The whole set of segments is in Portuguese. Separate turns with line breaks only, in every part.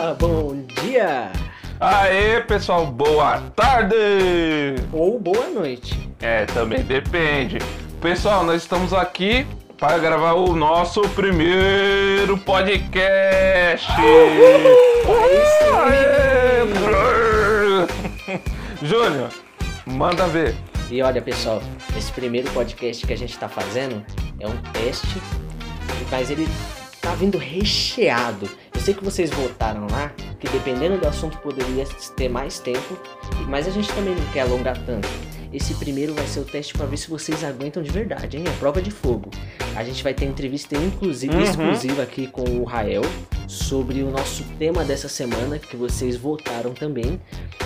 Olá, bom dia!
Aê, pessoal, boa tarde!
Ou boa noite.
É, também depende. Pessoal, nós estamos aqui para gravar o nosso primeiro podcast. Aê! Júnior, manda ver.
E olha, pessoal, esse primeiro podcast que a gente tá fazendo é um teste, mas ele tá vindo recheado. Eu sei que vocês votaram lá, que dependendo do assunto poderia ter mais tempo, mas a gente também não quer alongar tanto. Esse primeiro vai ser o teste para ver se vocês aguentam de verdade, hein? É prova de fogo. A gente vai ter entrevista inclusive
Uhum.
exclusiva aqui com o Rael sobre o nosso tema dessa semana que vocês votaram também.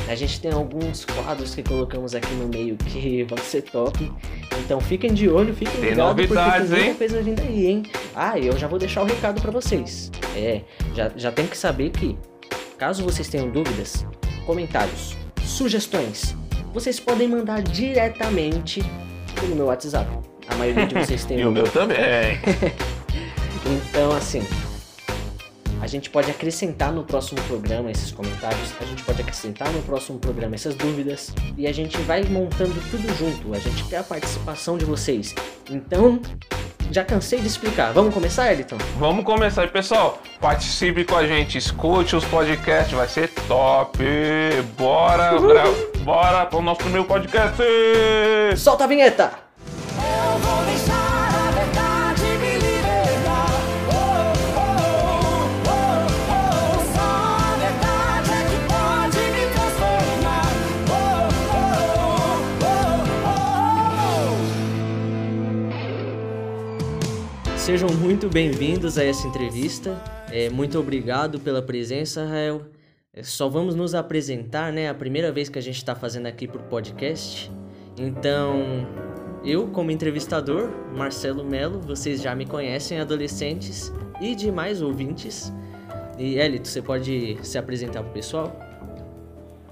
A gente tem alguns quadros que colocamos aqui no meio que vão ser top. Então fiquem de olho, fiquem
Tem
ligados porque
novidades,
tem muita coisa vindo aí, hein? Ah, eu já vou deixar o recado para vocês. É, já, já tem que saber que, caso vocês tenham dúvidas, comentários, sugestões, vocês podem mandar diretamente pelo meu WhatsApp. A maioria de vocês tem
E o meu também.
então, assim, a gente pode acrescentar no próximo programa esses comentários, a gente pode acrescentar no próximo programa essas dúvidas e a gente vai montando tudo junto. A gente quer a participação de vocês. Então, já cansei de explicar. Vamos começar, Eliton?
Vamos começar pessoal. Participe com a gente, escute os podcasts, vai ser top. Bora, gra... bora para o nosso primeiro podcast.
Solta a vinheta!
Eu vou deixar
Sejam muito bem-vindos a essa entrevista. É, muito obrigado pela presença, Rael. É, só vamos nos apresentar, né? A primeira vez que a gente está fazendo aqui pro podcast. Então, eu, como entrevistador, Marcelo Melo, vocês já me conhecem, adolescentes e demais ouvintes. E Elito, você pode se apresentar pro pessoal?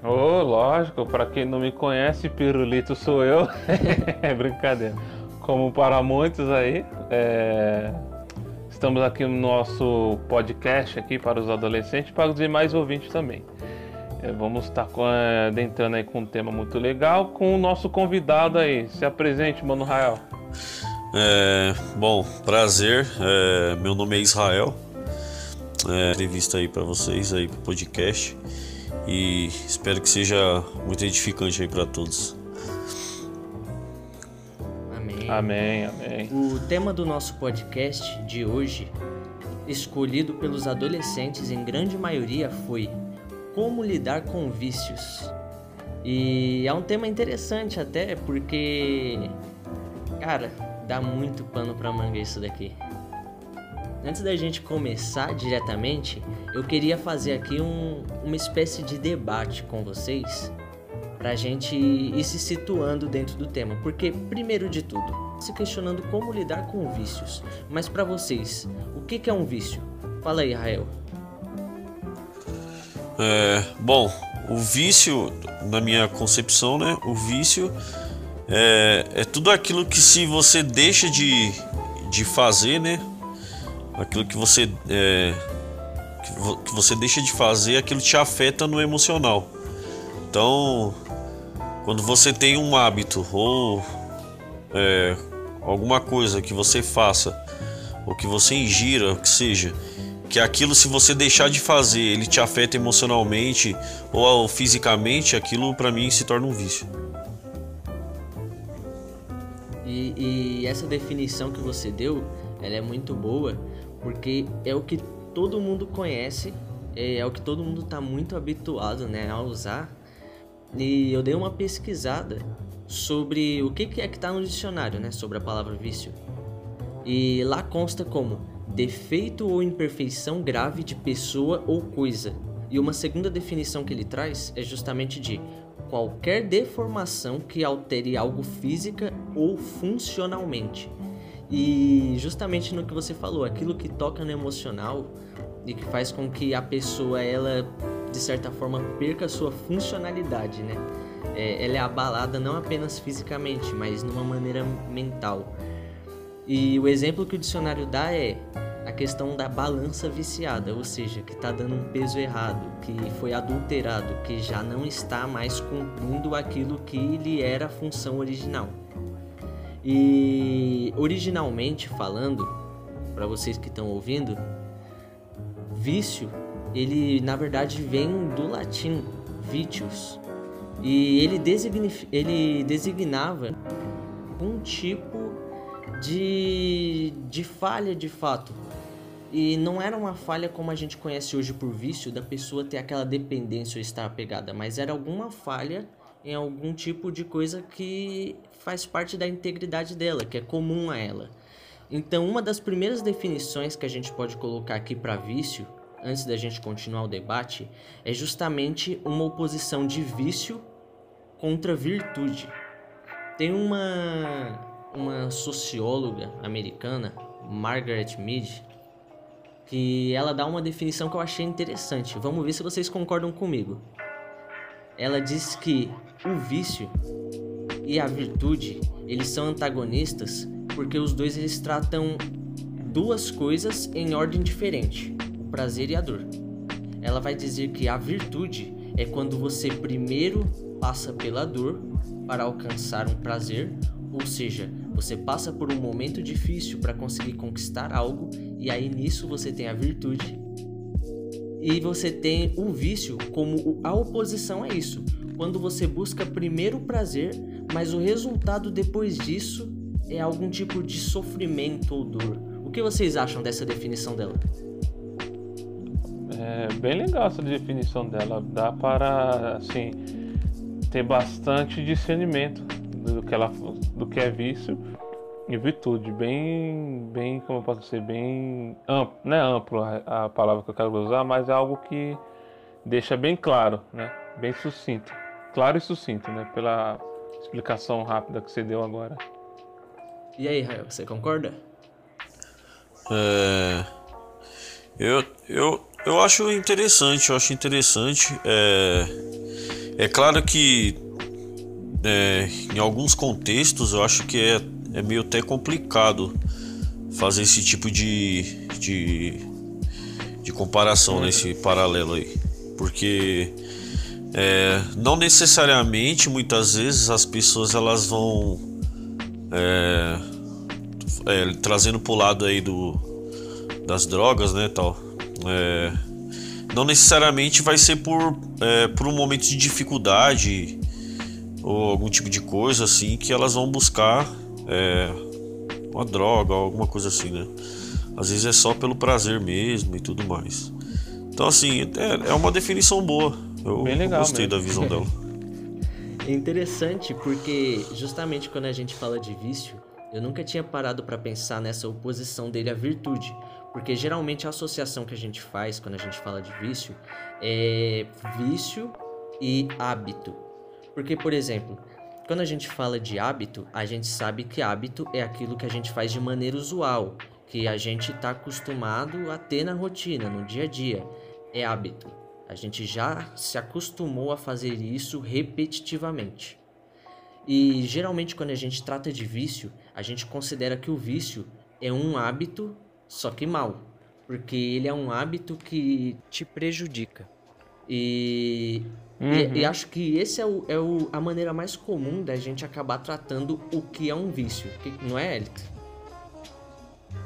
Ô, lógico, para quem não me conhece, Pirulito sou eu. é brincadeira. Como para muitos aí, é, estamos aqui no nosso podcast aqui para os adolescentes para os demais ouvintes também. É, vamos estar com, é, adentrando aí com um tema muito legal com o nosso convidado aí. Se apresente, Mano Rael.
É, bom, prazer. É, meu nome é Israel. É, entrevista aí para vocês aí pro podcast e espero que seja muito edificante aí para todos.
Amém.
Amém.
O tema do nosso podcast de hoje, escolhido pelos adolescentes em grande maioria, foi Como lidar com vícios. E é um tema interessante até porque, cara, dá muito pano pra manga isso daqui. Antes da gente começar diretamente, eu queria fazer aqui um- uma espécie de debate com vocês pra gente ir se situando dentro do tema, porque primeiro de tudo, se questionando como lidar com vícios. Mas pra vocês, o que é um vício? Fala aí, Rael.
É, bom, o vício, na minha concepção, né? O vício é, é tudo aquilo que se você deixa de, de fazer, né? Aquilo que você é, que você deixa de fazer, aquilo te afeta no emocional. Então, quando você tem um hábito ou é, alguma coisa que você faça ou que você ingira, o que seja, que aquilo se você deixar de fazer, ele te afeta emocionalmente ou fisicamente, aquilo pra mim se torna um vício.
E, e essa definição que você deu, ela é muito boa, porque é o que todo mundo conhece, é, é o que todo mundo está muito habituado né, a usar. E eu dei uma pesquisada sobre o que, é que está no dicionário, né, sobre a palavra vício. E lá consta como defeito ou imperfeição grave de pessoa ou coisa. E uma segunda definição que ele traz é justamente de qualquer deformação que altere algo física ou funcionalmente. E justamente no que você falou, aquilo que toca no emocional e que faz com que a pessoa ela de certa forma perca sua funcionalidade, né? É, ela é abalada não apenas fisicamente, mas numa maneira mental. E o exemplo que o dicionário dá é a questão da balança viciada, ou seja, que está dando um peso errado, que foi adulterado, que já não está mais cumprindo aquilo que lhe era a função original. E originalmente falando, para vocês que estão ouvindo, vício, ele na verdade vem do latim vitius. E ele, designif- ele designava um tipo de, de falha de fato. E não era uma falha como a gente conhece hoje por vício, da pessoa ter aquela dependência ou estar apegada, mas era alguma falha em algum tipo de coisa que faz parte da integridade dela, que é comum a ela. Então, uma das primeiras definições que a gente pode colocar aqui para vício, antes da gente continuar o debate, é justamente uma oposição de vício contra virtude. Tem uma, uma socióloga americana, Margaret Mead, que ela dá uma definição que eu achei interessante. Vamos ver se vocês concordam comigo. Ela diz que o vício e a virtude, eles são antagonistas porque os dois eles tratam duas coisas em ordem diferente, prazer e a dor. Ela vai dizer que a virtude é quando você primeiro passa pela dor para alcançar um prazer, ou seja, você passa por um momento difícil para conseguir conquistar algo e aí nisso você tem a virtude. E você tem o vício como a oposição a isso, quando você busca primeiro o prazer, mas o resultado depois disso é algum tipo de sofrimento ou dor. O que vocês acham dessa definição dela?
É bem legal essa definição dela. Dá para, assim, ter bastante discernimento do que, ela, do que é vício e virtude. Bem, bem, como eu posso dizer, bem amplo. Não é amplo a, a palavra que eu quero usar, mas é algo que deixa bem claro, né? Bem sucinto. Claro e sucinto, né? Pela explicação rápida que você deu agora.
E aí, Rael, você concorda?
É, eu, eu, eu acho interessante, eu acho interessante. É, é claro que é, em alguns contextos eu acho que é, é meio até complicado fazer esse tipo de, de, de comparação, né, paralelo aí. Porque é, não necessariamente muitas vezes as pessoas elas vão é, é, trazendo pro lado aí do das drogas, né, tal. É, não necessariamente vai ser por é, por um momento de dificuldade ou algum tipo de coisa assim que elas vão buscar é, uma droga, alguma coisa assim, né? Às vezes é só pelo prazer mesmo e tudo mais. Então assim é, é uma definição boa. Eu,
Bem
eu gostei
mesmo.
da visão dela.
É interessante porque justamente quando a gente fala de vício, eu nunca tinha parado para pensar nessa oposição dele à virtude, porque geralmente a associação que a gente faz quando a gente fala de vício é vício e hábito. Porque, por exemplo, quando a gente fala de hábito, a gente sabe que hábito é aquilo que a gente faz de maneira usual, que a gente está acostumado a ter na rotina, no dia a dia. É hábito. A gente já se acostumou a fazer isso repetitivamente. E geralmente, quando a gente trata de vício, a gente considera que o vício é um hábito, só que mal, porque ele é um hábito que te prejudica. E, e- e, acho que esse é, o, é o- a maneira mais comum da gente acabar tratando o que é um vício, que- não é, Elix?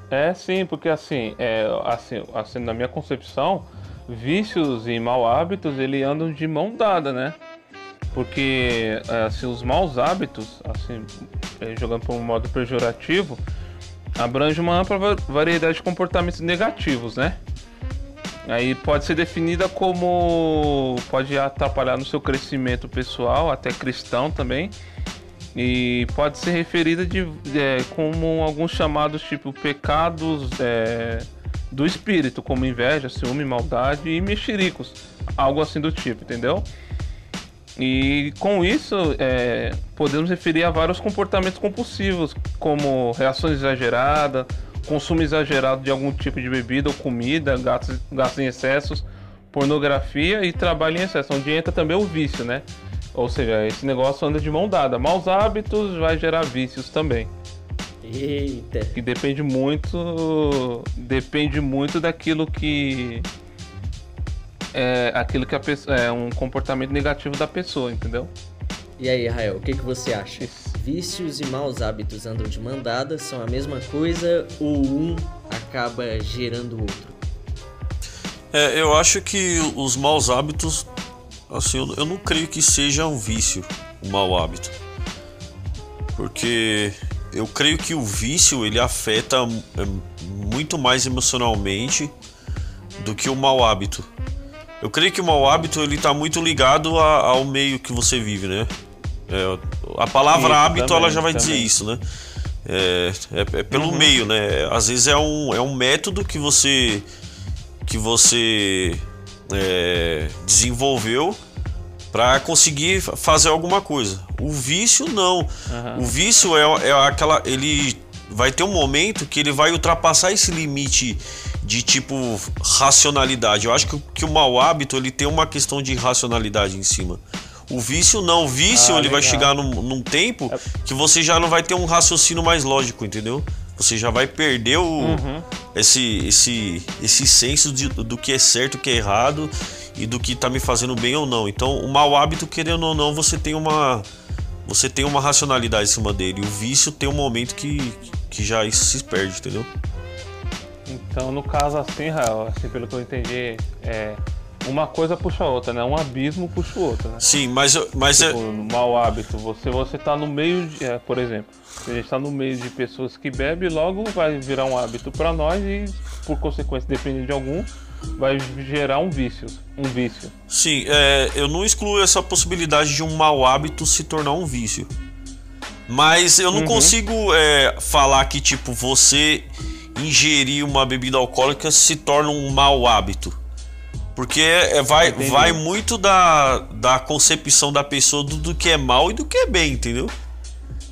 É sim, porque assim, é, assim, assim, na minha concepção, vícios e mau hábitos ele andam de mão dada, né? Porque assim, os maus hábitos, assim, eh, jogando por um modo pejorativo, abrange uma ampla va- variedade de comportamentos negativos, né? Aí pode ser definida como pode atrapalhar no seu crescimento pessoal, até cristão também, e pode ser referida de, é, como alguns chamados tipo pecados é, do espírito, como inveja, ciúme, maldade e mexericos, algo assim do tipo, entendeu? E com isso é, podemos referir a vários comportamentos compulsivos, como reações exageradas, consumo exagerado de algum tipo de bebida ou comida, gastos, gastos em excessos, pornografia e trabalho em excesso, onde entra também o vício, né? Ou seja, esse negócio anda de mão dada. Maus hábitos vai gerar vícios também.
Eita.
Que depende muito. Depende muito daquilo que. É aquilo que a pessoa. É um comportamento negativo da pessoa, entendeu?
E aí, Rael, o que, que você acha?
Isso.
Vícios e maus hábitos andam de mão dada, são a mesma coisa ou um acaba gerando o outro?
É, eu acho que os maus hábitos, assim, eu, eu não creio que seja um vício, um mau hábito. Porque eu creio que o vício ele afeta é, muito mais emocionalmente do que o mau hábito. Eu creio que o mau hábito ele tá muito ligado a- ao meio que você vive, né? É, a palavra
Isso,
hábito ela
também,
já vai dizer
também.
isso, né? É, é- é pelo meio, né? Às vezes é um, é um método que você que você é, desenvolveu para conseguir fa- fazer alguma coisa. O vício não.
Aham.
O vício é, é aquela. Ele vai ter um momento que ele vai ultrapassar esse limite de tipo racionalidade. Eu acho que, o- que o mau hábito ele tem uma questão de racionalidade em cima. O vício não. O vício
Ah,
ele vai
legal.
chegar num, num tempo que você já não vai ter um raciocínio mais lógico, entendeu? Você já vai perder o,
Uhum.
esse, esse, esse senso de- do que é certo, o que é errado e do que tá me fazendo bem ou não. Então, o mau hábito, querendo ou não, você tem uma você tem uma racionalidade em cima dele. O vício tem um momento que, que já isso se perde, entendeu?
Então, no caso assim, Rael, assim, pelo que eu entendi, é. Uma coisa puxa a outra, né? Um abismo puxa o outro, né?
Sim, mas, mas é,
Tipo, no mau hábito, você, você tá no meio de. é, por exemplo, a gente tá no meio de pessoas que bebem, logo vai virar um hábito pra nós e, por consequência, dependendo de algum, vai gerar um vício. Um vício.
sim, é, eu não excluo essa possibilidade de um mau hábito se tornar um vício. Mas eu não consigo é, falar que, tipo, você ingerir uma bebida alcoólica se torna um mau hábito. Porque é, vai,
Entendi.
vai muito da, da concepção da pessoa do, do que é mal e do que é bem, entendeu?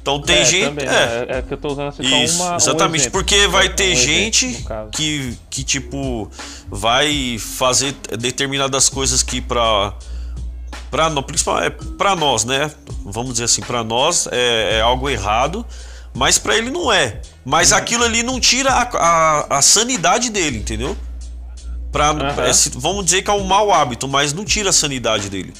Então tem
é,
gente.
Também,
é,
né? é, que eu tô usando assim
Isso,
uma, um
exatamente,
exemplo.
porque vai
Um
ter
exemplo,
gente
caso.
que, que, tipo, vai fazer determinadas coisas que pra. Pra, no- principal- é pra nós, né? Vamos dizer assim, pra nós é, é algo errado, mas pra ele não é. Mas aquilo ali não tira a, a, a sanidade dele, entendeu? Pra,
Aham.
é, vamos dizer que é um mau hábito, mas não tira a sanidade dele.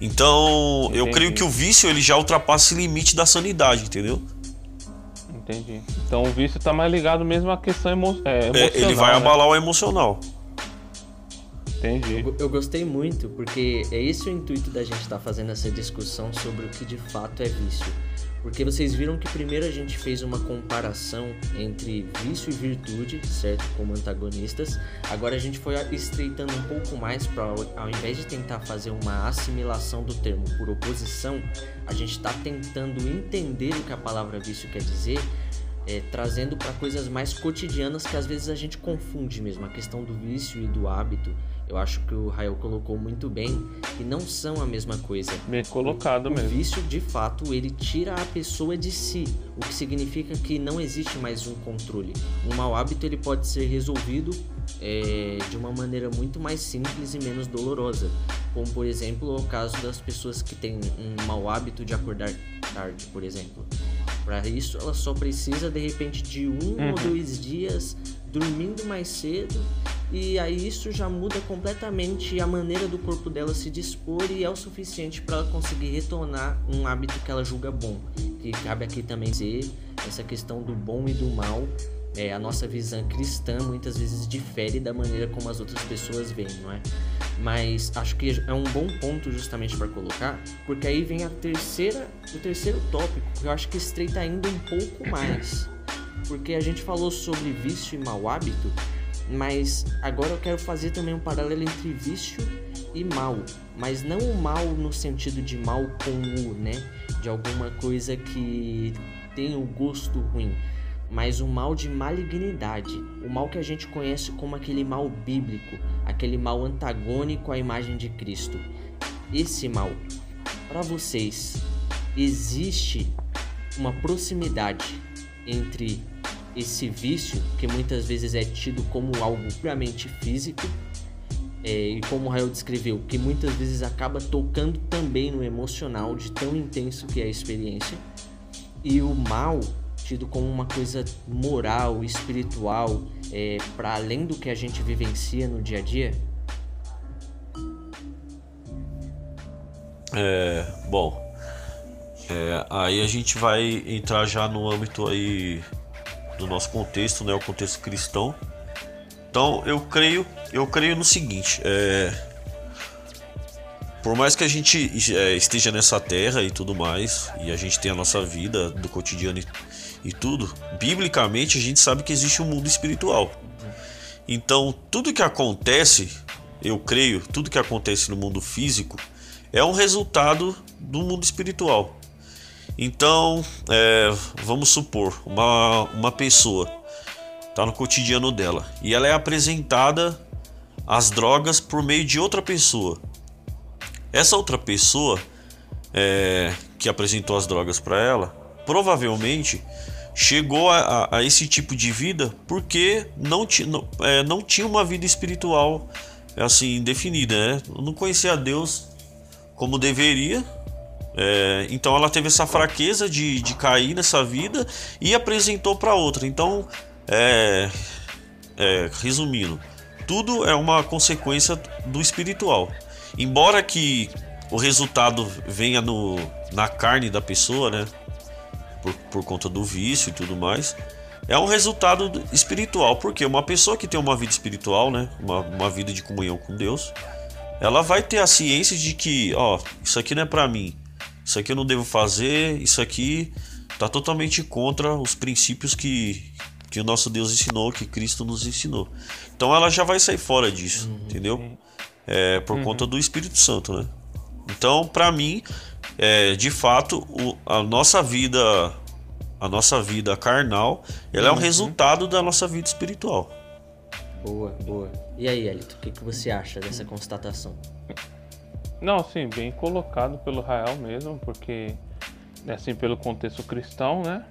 Então, eu
Entendi.
creio que o vício ele já ultrapassa esse limite da sanidade, entendeu?
Entendi. Então o vício tá mais ligado mesmo à questão emo é,
É,
emocional.
ele vai
né?
abalar o emocional.
Entendi.
Eu, eu gostei muito, porque é esse o intuito da gente estar fazendo essa discussão sobre o que de fato é vício. Porque vocês viram que primeiro a gente fez uma comparação entre vício e virtude, certo? Como antagonistas. Agora a gente foi estreitando um pouco mais para, ao invés de tentar fazer uma assimilação do termo por oposição, a gente está tentando entender o que a palavra vício quer dizer é, trazendo para coisas mais cotidianas que às vezes a gente confunde mesmo. A questão do vício e do hábito, eu acho que o Rael colocou muito bem, que não são a mesma coisa.
Bem colocado
O
mesmo.
vício, de fato, ele tira a pessoa de si, o que significa que não existe mais um controle. Um mau hábito ele pode ser resolvido é, de uma maneira muito mais simples e menos dolorosa, como por exemplo o caso das pessoas que têm um mau hábito de acordar tarde, por exemplo. Para isso, ela só precisa de repente de um ou dois dias dormindo mais cedo e aí isso já muda completamente a maneira do corpo dela se dispor e é o suficiente para ela conseguir retornar um hábito que ela julga bom. Que cabe aqui também dizer essa questão do bom e do mal. É, a nossa visão cristã muitas vezes difere da maneira como as outras pessoas veem, não é? Mas acho que é um bom ponto justamente para colocar, porque aí vem a terceira, o terceiro tópico, que eu acho que estreita ainda um pouco mais. Porque a gente falou sobre vício e mau hábito, mas agora eu quero fazer também um paralelo entre vício e mal, mas não o mal no sentido de mal com o, né, de alguma coisa que tem o gosto ruim, mas o mal de malignidade, o mal que a gente conhece como aquele mal bíblico, aquele mal antagônico à imagem de Cristo. Esse mal, para vocês, existe uma proximidade entre esse vício, que muitas vezes é tido como algo puramente físico, é, e como o Rael descreveu, que muitas vezes acaba tocando também no emocional de tão intenso que é a experiência, e o mal tido como uma coisa moral, espiritual, é, para além do que a gente vivencia no dia a dia?
É, bom, é, aí a gente vai entrar já no âmbito aí do nosso contexto, né, o contexto cristão. Então eu creio, eu creio no seguinte, é, por mais que a gente é, esteja nessa terra e tudo mais, e a gente tem a nossa vida do cotidiano e, e tudo, biblicamente a gente sabe que existe um mundo espiritual. Então tudo que acontece, eu creio, tudo que acontece no mundo físico é um resultado do mundo espiritual. Então, é, vamos supor, uma, uma pessoa está no cotidiano dela e ela é apresentada às drogas por meio de outra pessoa. Essa outra pessoa é, que apresentou as drogas para ela provavelmente chegou a, a, a, esse tipo de vida porque não, ti, não, é, não tinha uma vida espiritual assim definida, né? Não conhecia Deus como deveria. É, então ela teve essa fraqueza de, de cair nessa vida e apresentou para outra. Então, é, é, resumindo, tudo é uma consequência do espiritual. Embora que o resultado venha no, na carne da pessoa, né? Por, por conta do vício e tudo mais. É um resultado espiritual, porque uma pessoa que tem uma vida espiritual, né? Uma, uma vida de comunhão com Deus, ela vai ter a ciência de que, ó, isso aqui não é para mim, isso aqui eu não devo fazer, isso aqui tá totalmente contra os princípios que, que o nosso Deus ensinou, que Cristo nos ensinou. Então ela já vai sair fora disso, uhum, entendeu? É, por uhum. conta do Espírito Santo, né? Então, para mim, é, de fato, o, a nossa vida, a nossa vida carnal, ela uhum. é um resultado da nossa vida espiritual.
Boa, boa. E aí, Elito, o que, que você acha dessa constatação?
Não, sim, bem colocado pelo Rael mesmo, porque, assim, pelo contexto cristão, né?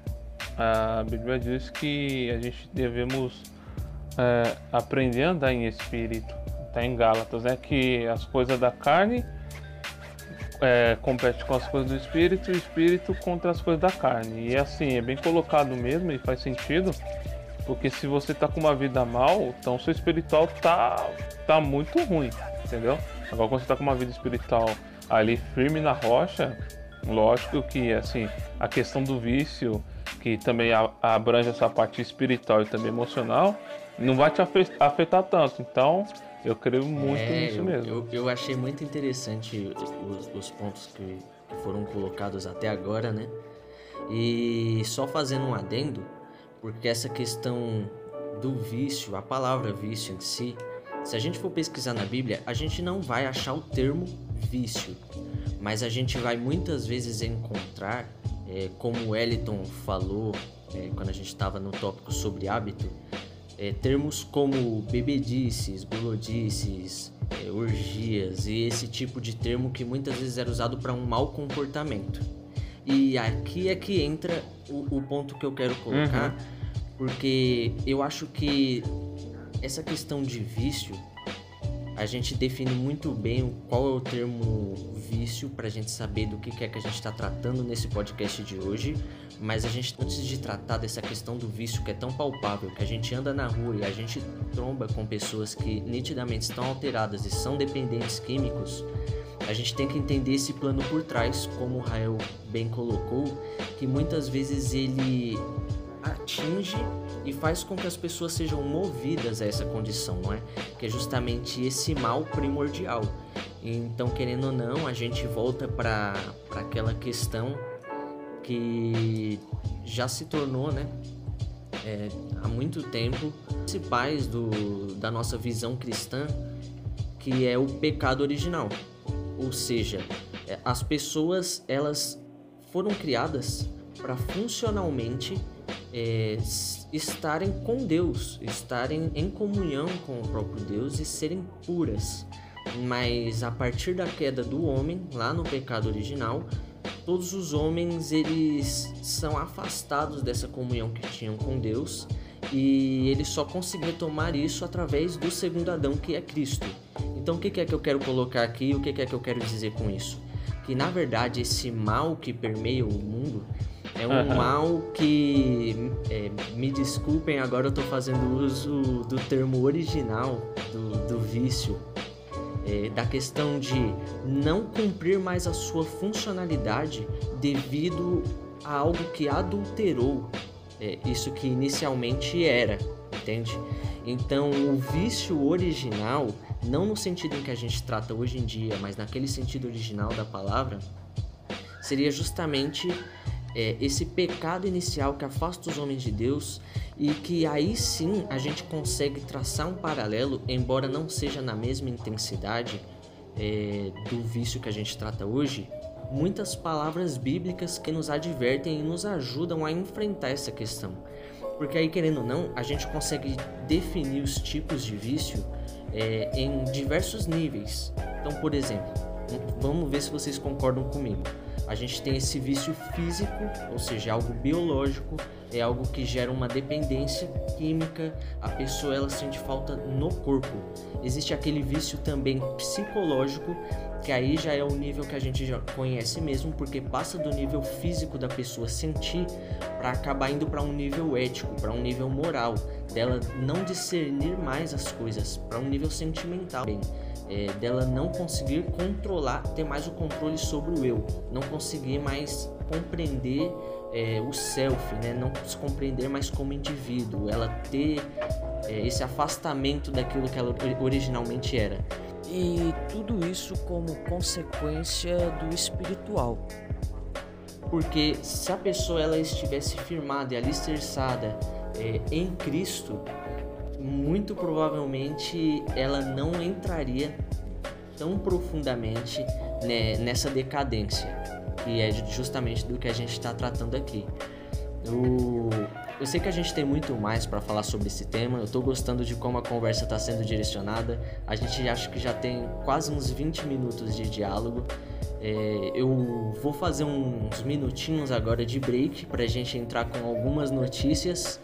A Bíblia diz que a gente devemos é, aprender a andar em espírito. Está em Gálatas, né? Que as coisas da carne é, compete com as coisas do espírito e o espírito contra as coisas da carne. E assim, é bem colocado mesmo e faz sentido, porque se você tá com uma vida mal, então seu espiritual tá, tá muito ruim, entendeu? Agora quando você tá com uma vida espiritual ali firme na rocha, lógico que assim, a questão do vício, que também abrange essa parte espiritual e também emocional, não vai te afetar tanto. Então, eu creio muito é, nisso
eu,
mesmo.
Eu, eu, achei muito interessante os, os pontos que, que foram colocados até agora, né? E só fazendo um adendo, porque essa questão do vício, a palavra vício em si, se a gente for pesquisar na Bíblia, a gente não vai achar o termo vício, mas a gente vai muitas vezes encontrar, é, como o Eliton falou é, quando a gente estava no tópico sobre hábito, é, termos como bebedices, gulodices, é, orgias e esse tipo de termo que muitas vezes era usado para um mau comportamento. E aqui é que entra o, o ponto que eu quero colocar, uhum. porque eu acho que essa questão de vício, a gente define muito bem qual é o termo vício para a gente saber do que é que a gente está tratando nesse podcast de hoje. Mas a gente, antes de tratar dessa questão do vício que é tão palpável, que a gente anda na rua e a gente tromba com pessoas que nitidamente estão alteradas e são dependentes químicos, a gente tem que entender esse plano por trás, como o Rael bem colocou, que muitas vezes ele atinge e faz com que as pessoas sejam movidas a essa condição, não é? Que é justamente esse mal primordial. Então, querendo ou não, a gente volta para aquela questão que já se tornou, né? É, há muito tempo, principais do, da nossa visão cristã, que é o pecado original. Ou seja, é, as pessoas elas foram criadas para funcionalmente é, estarem com Deus, estarem em comunhão com o próprio Deus e serem puras. Mas a partir da queda do homem, lá no pecado original, todos os homens eles são afastados dessa comunhão que tinham com Deus e eles só conseguiram tomar isso através do segundo Adão, que é Cristo. Então, o que é que eu quero colocar aqui? O que é que eu quero dizer com isso? Que na verdade esse mal que permeia o mundo É um mal que, é, me desculpem, agora eu tô fazendo uso do termo original do, do vício, é, da questão de não cumprir mais a sua funcionalidade devido a algo que adulterou é, isso que inicialmente era, entende? Então, o vício original, não no sentido em que a gente trata hoje em dia, mas naquele sentido original da palavra, seria justamente é, esse pecado inicial que afasta os homens de Deus e que aí sim a gente consegue traçar um paralelo, embora não seja na mesma intensidade é, do vício que a gente trata hoje, muitas palavras bíblicas que nos advertem e nos ajudam a enfrentar essa questão. Porque aí, querendo ou não, a gente consegue definir os tipos de vício é, em diversos níveis. Então, por exemplo, vamos ver se vocês concordam comigo. A gente tem esse vício físico, ou seja, algo biológico, é algo que gera uma dependência química, a pessoa ela sente falta no corpo. Existe aquele vício também psicológico, que aí já é o nível que a gente já conhece mesmo, porque passa do nível físico da pessoa sentir para acabar indo para um nível ético, para um nível moral, dela não discernir mais as coisas, para um nível sentimental. Bem, é, dela não conseguir controlar, ter mais o controle sobre o eu, não conseguir mais compreender é, o self, né? não se compreender mais como indivíduo, ela ter é, esse afastamento daquilo que ela originalmente era.
E tudo isso como consequência do espiritual.
Porque se a pessoa ela estivesse firmada e alicerçada é, em Cristo, muito provavelmente ela não entraria tão profundamente né, nessa decadência, que é justamente do que a gente está tratando aqui. O... Eu sei que a gente tem muito mais para falar sobre esse tema, eu estou gostando de como a conversa está sendo direcionada. A gente acha que já tem quase uns 20 minutos de diálogo. É, eu vou fazer uns minutinhos agora de break para a gente entrar com algumas notícias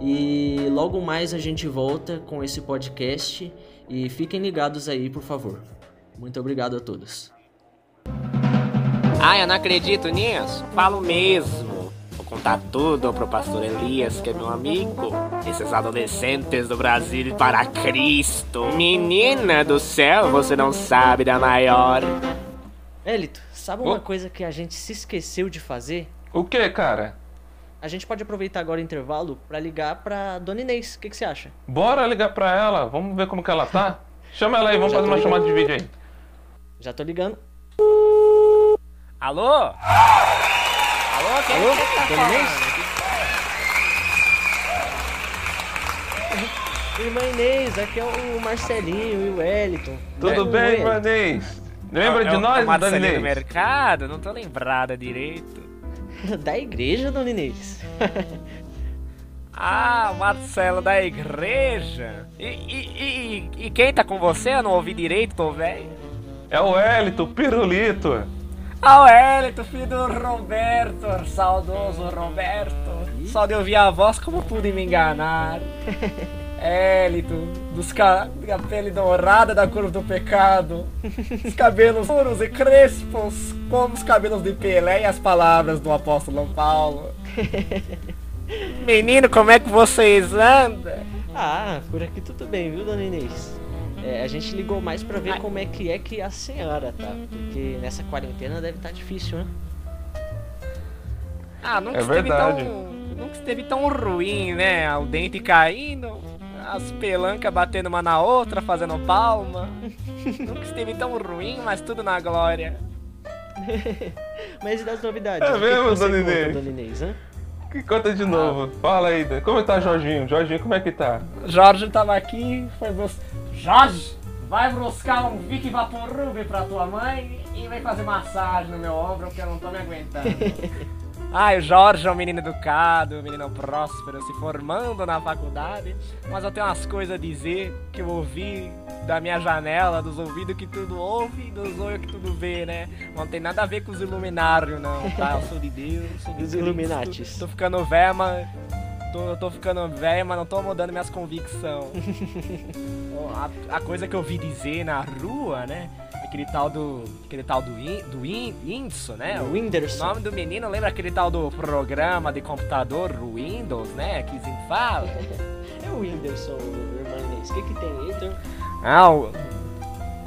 e logo mais a gente volta com esse podcast e fiquem ligados aí, por favor. Muito obrigado a todos.
Ai, eu não acredito nisso. Falo mesmo. Vou contar tudo pro pastor Elias, que é meu amigo. Esses adolescentes do Brasil para Cristo. Menina do céu, você não sabe da maior.
Elito, sabe uma coisa que a gente se esqueceu de fazer?
O que, cara?
A gente pode aproveitar agora o intervalo para ligar pra Dona Inês. O que, que você acha?
Bora ligar pra ela, vamos ver como que ela tá. Chama ela aí, vamos
Já
fazer uma chamada de
ligando.
vídeo aí.
Já tô ligando.
Alô? Alô, quem
Alô?
que tá
Dona Inês? Irmã Inês, aqui é o Marcelinho e o Wellington.
Tudo
É,
bem,
Wellington.
Vanês? Lembra
É
de nós,
é o
Dona
Marcelinho do
Inês?
mercado? Não tô lembrada direito.
Da igreja, Dona Inês.
Ah, Marcelo da igreja. E, e, e, e quem tá com você? Eu não ouvi direito, tô velho.
É o Elito, o Pirulito.
Ah, o Hélito, filho do Roberto, saudoso Roberto. Só de ouvir a voz, como pude me enganar. Hélito, dos ca... da pele dourada da cor do pecado. Os cabelos puros e crespos, como os cabelos de Pelé e as palavras do apóstolo Paulo. Menino, como é que vocês andam?
Ah, por aqui tudo bem, viu, Dona Inês? É, a gente ligou mais pra ver
Ai.
como é que é que a senhora tá. Porque nessa quarentena deve estar difícil, né?
Ah, nunca
É
esteve
verdade.
tão. Nunca esteve tão ruim, né? O dente caindo, as pelancas batendo uma na outra, fazendo palma. nunca esteve tão ruim, mas tudo na glória.
Mas e das novidades?
É
O
mesmo,
você
Dona
conta,
Inês?
Dona Inês?
Que conta de novo. Fala aí, como tá Jorginho? Jorginho, como é que tá?
Jorge tava aqui, foi bus... Jorge, vai buscar um Vic Vaporub pra tua mãe e vai fazer massagem no meu ombro porque eu não tô me aguentando. Ai, o Jorge é um menino educado, um menino próspero, se formando na faculdade, mas eu tenho umas coisas a dizer que eu ouvi da minha janela, dos ouvidos que tudo ouve e dos olhos que tudo vê, né? Não tem nada a ver com os iluminários, não, tá? Eu sou de Deus, sou de
Os Illuminatis.
Tô ficando velho, mas tô, tô ficando velho, mas não tô mudando minhas convicções. a, a coisa que eu ouvi dizer na rua, né? Aquele tal do. aquele tal do, In, do In, Whindersson, né?
O
O
Whindersson.
nome do menino lembra aquele tal do programa de computador Windows, né? Que se fala.
É o Whindersson, irmanês. O que, que tem, Heitor?
Ah, o.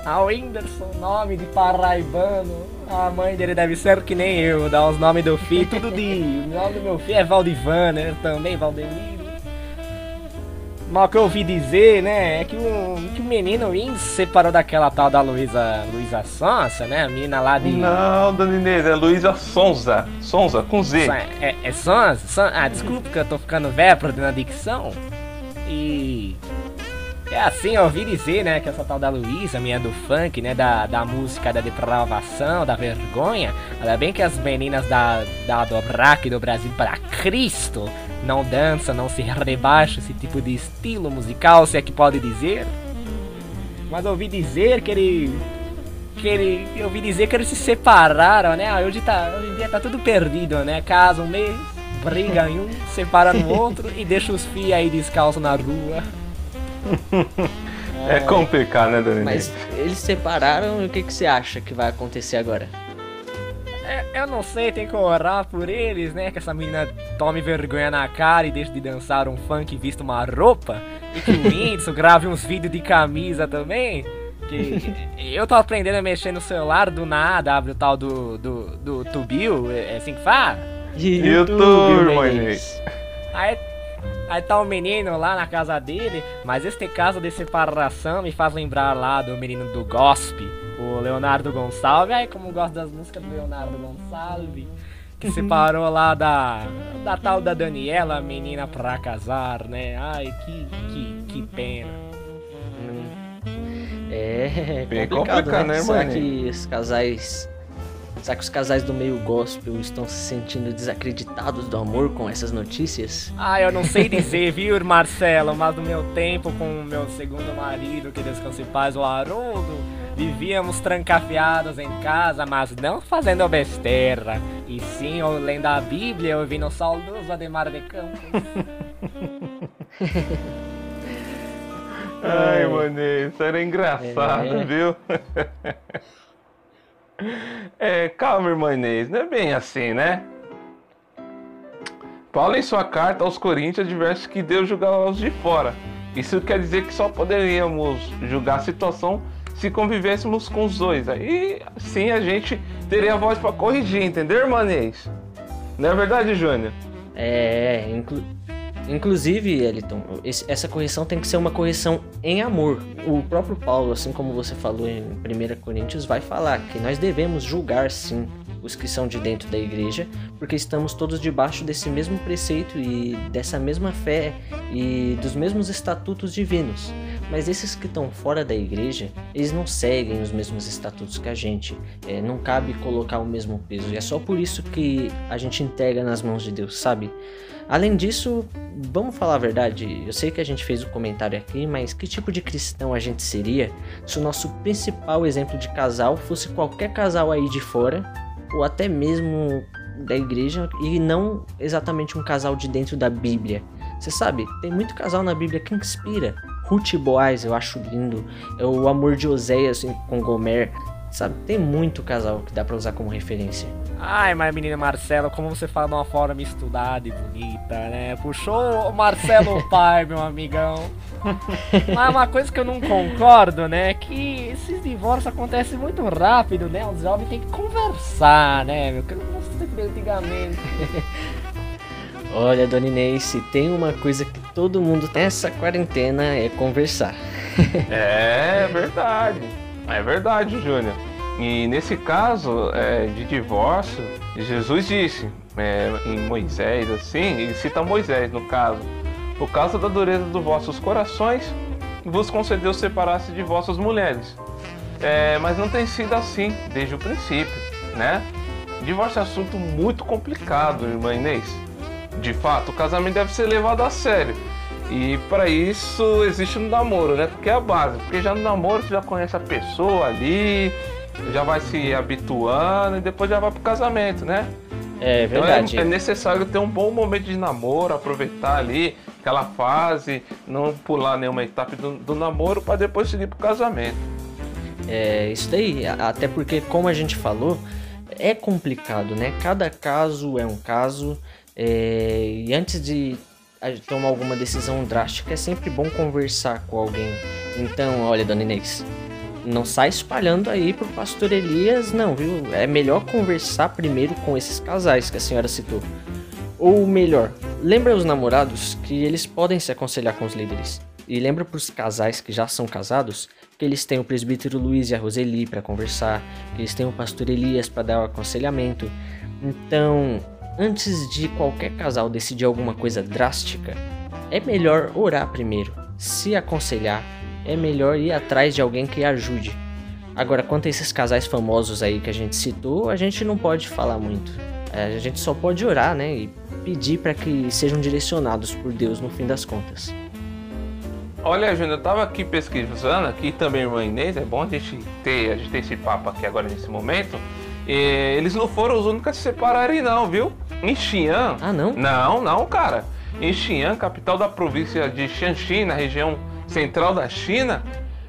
Ah, o Whindersson, nome de paraibano. A mãe dele deve ser que nem eu, dá os nomes do filho, tudo de. O nome do meu filho é Valdivaner, também Valdemiro. Mas o que eu ouvi dizer, né, é que o, que o menino se separou daquela tal da Luísa Luísa Sonsa, né? A menina lá de.
Não, Dona Inês, é Luísa Sonza. Sonza, com Z.
É, é Sonsa? Son- Ah, desculpa que eu tô ficando velho perdendo a dicção. E. É assim, eu ouvi dizer, né, que essa tal da Luísa, minha do funk, né, da, da música da depravação, da vergonha, ainda bem que as meninas da, da Dobrac do Brasil para Cristo não dançam, não se rebaixam esse tipo de estilo musical, se é que pode dizer. Mas eu ouvi dizer que ele que ele. Eu ouvi dizer que eles se separaram, né? Hoje, tá, hoje em dia tá tudo perdido, né? Casa um mês, briga em um, separa no outro e deixa os filhos aí descalços na rua.
É complicado, né, Dona
Mas eles separaram e o que, que você acha que vai acontecer agora?
É, eu não sei, tem que orar por eles, né? Que essa menina tome vergonha na cara e deixe de dançar um funk e vista uma roupa. E que o Whindersson grave uns vídeos de camisa também. Que eu tô aprendendo a mexer no celular do nada, abre o tal do, do, do Tubil, é assim que faz?
YouTube. Inês.
Aí, aí tá o menino lá na casa dele, mas este caso de separação me faz lembrar lá do menino do gospel, o Leonardo Gonçalves. Ai, como eu gosto das músicas do Leonardo Gonçalves. Que separou lá da, da tal da Daniela, menina pra casar, né? Ai, que, que, que pena.
É,
Bem
complicado,
complicado,
né?
né,
Será
irmã?
que os casais. Será que os casais do meio gospel estão se sentindo desacreditados do amor com essas notícias?
Ah, eu não sei dizer, viu, Marcelo, mas no meu tempo com o meu segundo marido, que descanse em paz, o Haroldo, vivíamos trancafiados em casa, mas não fazendo besteira, e sim ou lendo a Bíblia, ouvindo o saudoso Ademar de Campos.
Ai, Inês, isso era engraçado,
É.
viu? É, calma, irmã Inês, não é bem assim, né? Paulo, em sua carta aos Coríntios, adverte que Deus julgará os de fora. Isso quer dizer que só poderíamos julgar a situação se convivêssemos com os dois. Aí sim a gente teria voz para corrigir, entendeu, irmã Inês? Não é verdade, Júnior?
É, inclu- inclusive, Eliton, esse- essa correção tem que ser uma correção em amor. O próprio Paulo, assim como você falou em 1 Coríntios, vai falar que nós devemos julgar sim os que são de dentro da igreja, porque estamos todos debaixo desse mesmo preceito e dessa mesma fé e dos mesmos estatutos divinos. Mas esses que estão fora da igreja, eles não seguem os mesmos estatutos que a gente. É, não cabe colocar o mesmo peso. E é só por isso que a gente entrega nas mãos de Deus, sabe? Além disso, vamos falar a verdade. Eu sei que a gente fez o comentário aqui, mas que tipo de cristão a gente seria se o nosso principal exemplo de casal fosse qualquer casal aí de fora, ou até mesmo da igreja, e não exatamente um casal de dentro da Bíblia? Você sabe, tem muito casal na Bíblia que inspira. Ruth e Boaz, eu acho lindo. É o amor de Oséias com Gomer. Sabe, tem muito casal que dá pra usar como referência.
Ai, mas menina Marcelo, como você fala de uma forma estudada e bonita, né? Puxou o Marcelo pai, meu amigão. Mas uma coisa que eu não concordo, né? É que esses divórcios acontecem muito rápido, né? Os jovens têm que conversar, né? Meu, que não sei antigamente.
Olha, Dona Inês, se tem uma coisa que todo mundo tem nessa quarentena é conversar.
É verdade. É verdade, Júnior. E nesse caso é, de divórcio, Jesus disse é, em Moisés, assim, ele cita Moisés no caso, por causa da dureza dos vossos corações, vos concedeu separar-se de vossas mulheres. É, mas não tem sido assim desde o princípio, né? Divórcio é assunto muito complicado, irmã Inês. De fato, o casamento deve ser levado a sério. E para isso existe um namoro, né? Porque é a base. Porque já no namoro você já conhece a pessoa ali, já vai se habituando e depois já vai pro casamento, né?
É
Então
verdade.
é, é necessário ter um bom momento de namoro, aproveitar ali aquela fase, não pular nenhuma etapa do, do namoro para depois seguir pro casamento.
É isso daí. Até porque, como a gente falou, é complicado, né? Cada caso é um caso. é, E antes de tomar alguma decisão drástica, é sempre bom conversar com alguém. Então, olha, dona Inês, não sai espalhando aí pro pastor Elias, não, viu? É melhor conversar primeiro com esses casais que a senhora citou. Ou melhor, lembra os namorados que eles podem se aconselhar com os líderes. E lembra pros casais que já são casados que eles têm o presbítero Luiz e a Roseli para conversar, que eles têm o pastor Elias para dar o aconselhamento. Então, antes de qualquer casal decidir alguma coisa drástica, é melhor orar primeiro, se aconselhar, é melhor ir atrás de alguém que ajude. Agora, quanto a esses casais famosos aí que a gente citou, a gente não pode falar muito. É, A gente só pode orar, né? E pedir para que sejam direcionados por Deus no fim das contas.
Olha, Júnior, eu tava aqui pesquisando, aqui também irmã Inês, é bom a gente ter, a gente ter esse papo aqui agora nesse momento. E eles não foram os únicos a se separarem não, viu? Em Xi'an...
Ah, não?
Não, não, cara. Em Xi'an, capital da província de Shanxi, na região central da China,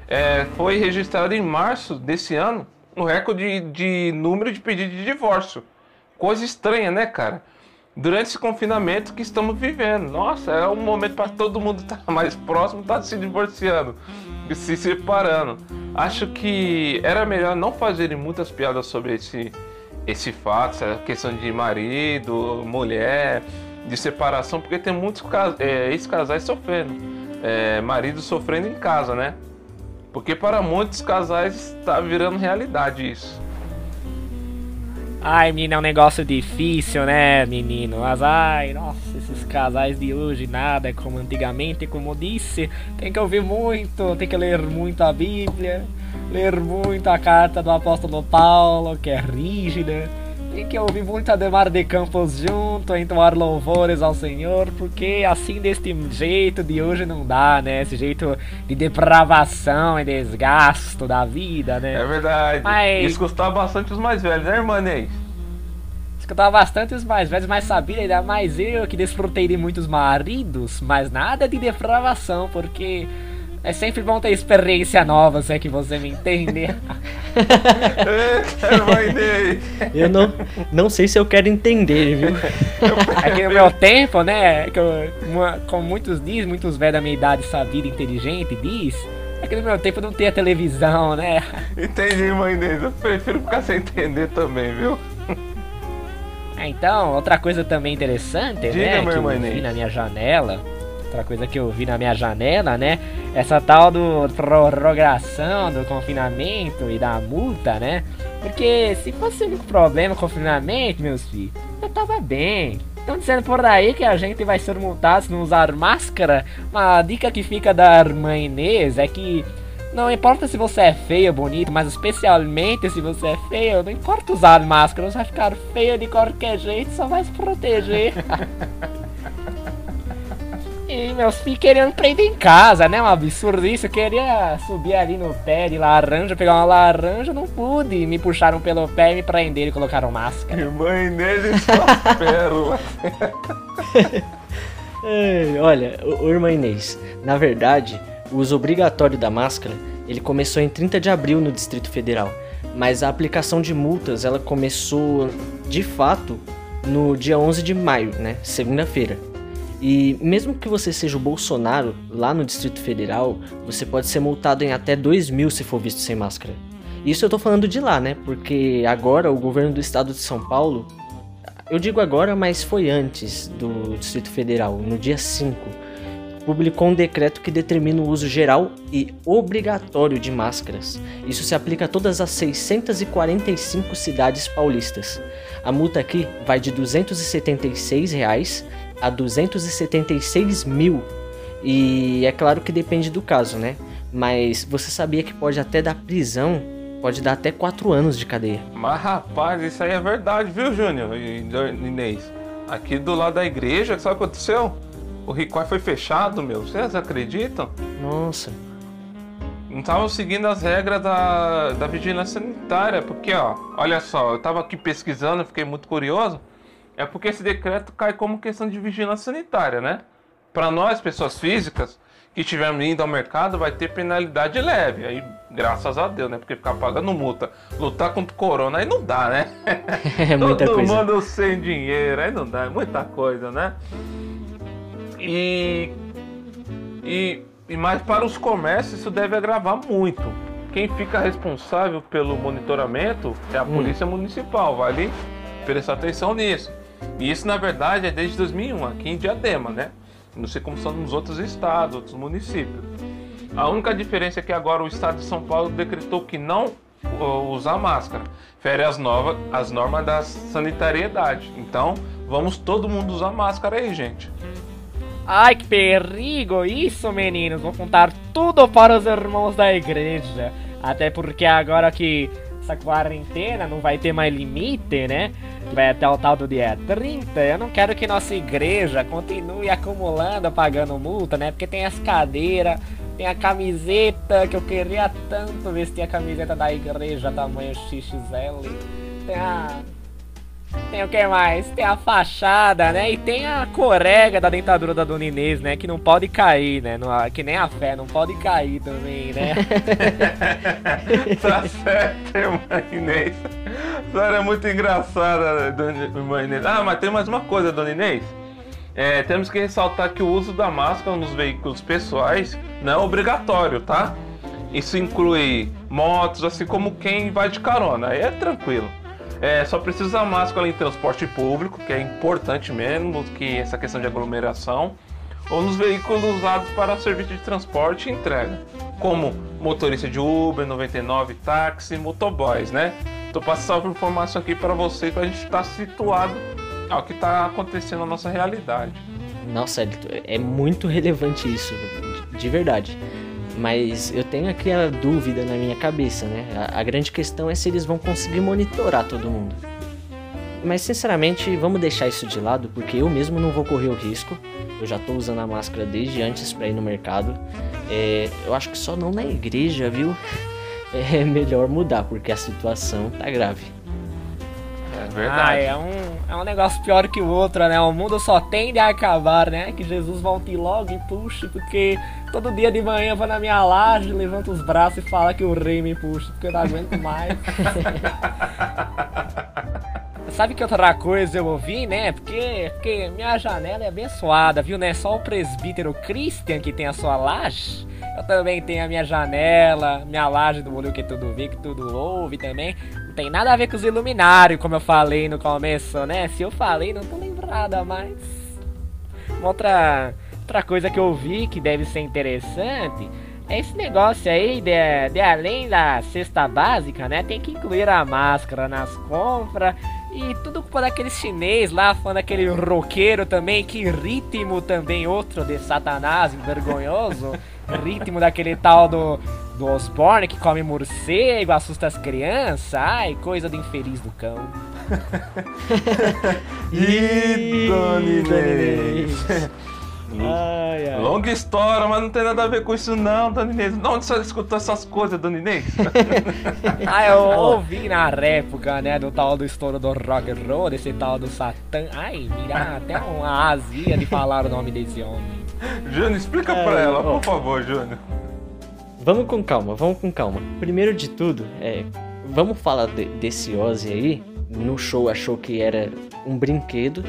é, foi registrado em março desse ano um recorde de, de número de pedidos de divórcio. Coisa estranha, né, cara? Durante esse confinamento que estamos vivendo. Nossa, é um momento para todo mundo estar mais próximo, estar se divorciando e se separando. Acho que era melhor não fazerem muitas piadas sobre esse, esse fato, essa questão de marido, mulher, de separação, porque tem muitos é, ex-casais sofrendo, é, marido sofrendo em casa, né? Porque para muitos casais está virando realidade isso.
Ai, menino, é um negócio difícil, né, menino? Mas, ai, nossa, esses casais de hoje, nada é como antigamente, como disse. Tem que ouvir muito, tem que ler muito a Bíblia, ler muito a carta do apóstolo Paulo, que é rígida. Tem que ouvir muito Ademar de Campos junto, entoar louvores ao Senhor, porque assim, deste jeito de hoje não dá, né? Esse jeito de depravação e desgasto da vida, né?
É verdade.
Mas-
custava bastante os mais velhos, né, irmã Neis?
Escutava bastante os mais velhos, mas sabia ainda mais eu que desfrutei de muitos maridos, mas nada de depravação, porque é sempre bom ter experiência nova, se é que você me entende.
Eita, irmã Inês.
Eu não, não sei se eu quero entender, viu?
É que no meu tempo, né, que eu, uma- como muitos dizem, muitos velhos da minha idade sabido, inteligente, diz, é que no meu tempo não tinha televisão, né?
Entendi, irmã Inês. Eu prefiro ficar sem entender também, viu?
Então, outra coisa também interessante,
Diga,
né, que eu vi na minha janela, outra coisa que eu vi na minha janela, né, essa tal do prorrogação do confinamento e da multa, né, porque se fosse o único problema o confinamento, meus filhos, eu tava bem. Estão dizendo por aí que a gente vai ser multado se não usar máscara. Uma dica que fica da irmã Inês é que não importa se você é feio ou bonito, mas especialmente se você é feio, não importa usar máscara, você vai ficar feio de qualquer jeito, só vai se proteger. e meus filhos querendo prender em casa, né? Um absurdo isso. Eu queria subir ali no pé de laranja, pegar uma laranja, não pude. Me puxaram pelo pé, me prenderam e colocaram máscara.
Irmã Inês e suas pérolas.
Ei, olha, o, o irmã Inês, na verdade, o uso obrigatório da máscara, ele começou em 30 de abril no Distrito Federal, mas a aplicação de multas, ela começou de fato no dia 11 de maio, né, segunda-feira. E mesmo que você seja o Bolsonaro lá no Distrito Federal, você pode ser multado em até 2 mil se for visto sem máscara. Isso eu tô falando de lá, né? Porque agora o governo do estado de São Paulo eu digo agora, mas foi antes do Distrito Federal, no dia 5, publicou um decreto que determina o uso geral e obrigatório de máscaras. Isso se aplica a todas as 645 cidades paulistas. A multa aqui vai de 276 reais a 276 mil. E é claro que depende do caso, né? Mas você sabia que pode até dar prisão, pode dar até 4 anos de cadeia.
Mas rapaz, isso aí é verdade, viu, Júnior e Inês? Aqui do lado da igreja, sabe o que aconteceu? O Riquai foi fechado, meu. Vocês acreditam?
Nossa.
Não estavam seguindo as regras da, da vigilância sanitária. Porque, ó, olha só, eu tava aqui pesquisando, fiquei muito curioso. É porque esse decreto cai como questão de vigilância sanitária, né? Para nós, pessoas físicas, que estiver indo ao mercado vai ter penalidade leve. Aí, graças a Deus, né? Porque ficar pagando multa, lutar contra o corona, aí não dá, né?
É muita
Todo
coisa.
mundo sem dinheiro, aí não dá, é muita coisa, né? E, e, e mais para os comércios isso deve agravar muito. Quem fica responsável pelo monitoramento é a Polícia Municipal, vale prestar atenção nisso. E isso na verdade é desde 2001, aqui em Diadema, né? Não sei como são nos outros estados, outros municípios. A única diferença é que agora o estado de São Paulo decretou que não usar máscara. Fere as, novas, as normas da sanitariedade. Então, vamos todo mundo usar máscara aí, gente.
Ai, que perigo isso, meninos. Vou contar tudo para os irmãos da igreja. Até porque agora que essa quarentena não vai ter mais limite, né? Vai até o tal do dia 30. Eu não quero que nossa igreja continue acumulando, pagando multa, né? Porque tem as cadeiras, tem a camiseta, que eu queria tanto vestir a camiseta da igreja tamanho XXL. Tem a tem o que mais? Tem a fachada, né? E tem a corega da dentadura da Dona Inês, né? Que não pode cair, né? Que nem a fé, não pode cair também, né?
tá certo, irmã Inês. A senhora é muito engraçada, dona irmã Inês. Ah, mas tem mais uma coisa, dona Inês. É, temos que ressaltar que o uso da máscara nos veículos pessoais não é obrigatório, tá? Isso inclui motos, assim como quem vai de carona. Aí é tranquilo. É, só precisa usar máscara em transporte público, que é importante mesmo, que essa questão de aglomeração, ou nos veículos usados para serviço de transporte e entrega, como motorista de Uber, 99, táxi, motoboys, né? Tô passando informação aqui para vocês para a gente estar situado ao que está acontecendo na nossa realidade.
Nossa, é muito relevante isso, de verdade. Mas eu tenho aqui a dúvida na minha cabeça, né? A, a grande questão é se eles vão conseguir monitorar todo mundo. Mas sinceramente, vamos deixar isso de lado, porque eu mesmo não vou correr o risco. Eu já tô usando a máscara desde antes para ir no mercado. É, eu acho que só não na igreja, viu? É melhor mudar, porque a situação tá grave.
É
Ah,
verdade.
é um, é um negócio pior que o outro, né? O mundo só tende a acabar, né? Que Jesus volte logo e puxe, porque todo dia de manhã eu vou na minha laje, levanto os braços e falo que o rei me puxa, porque eu não aguento mais. Sabe que outra coisa eu ouvi, né? Porque, porque minha janela é abençoada, viu, né? Só o presbítero Christian que tem a sua laje. Eu também tenho a minha janela, minha laje do olho que tudo vê, que tudo ouve também. Tem nada a ver com os iluminários, como eu falei no começo, né? Se eu falei, não tô lembrada mais. Uma outra, outra coisa que eu vi que deve ser interessante é esse negócio aí de, de além da cesta básica, né? Tem que incluir a máscara nas compras e tudo culpa daquele chinês lá, falando daquele roqueiro também, que ritmo também, outro de satanás, vergonhoso. ritmo daquele tal do, do Osborne que come morcego, assusta as crianças. Ai, coisa do infeliz do cão.
Dona Inês.
Ai, ai.
Longa história, mas não tem nada a ver com isso não, Dona Inês. Onde a senhora escutou essas coisas, Dona Inês?
Ah, eu ouvi na época, né, do tal do estouro do rock and roll, desse tal do Satã. Ai, dá até uma azia de falar o nome desse homem.
Júnior, explica
É,
pra ela, por favor, Júnior.
Vamos com calma, vamos com calma. Primeiro de tudo, é, vamos falar de- desse Ozzy aí. No show achou que era um brinquedo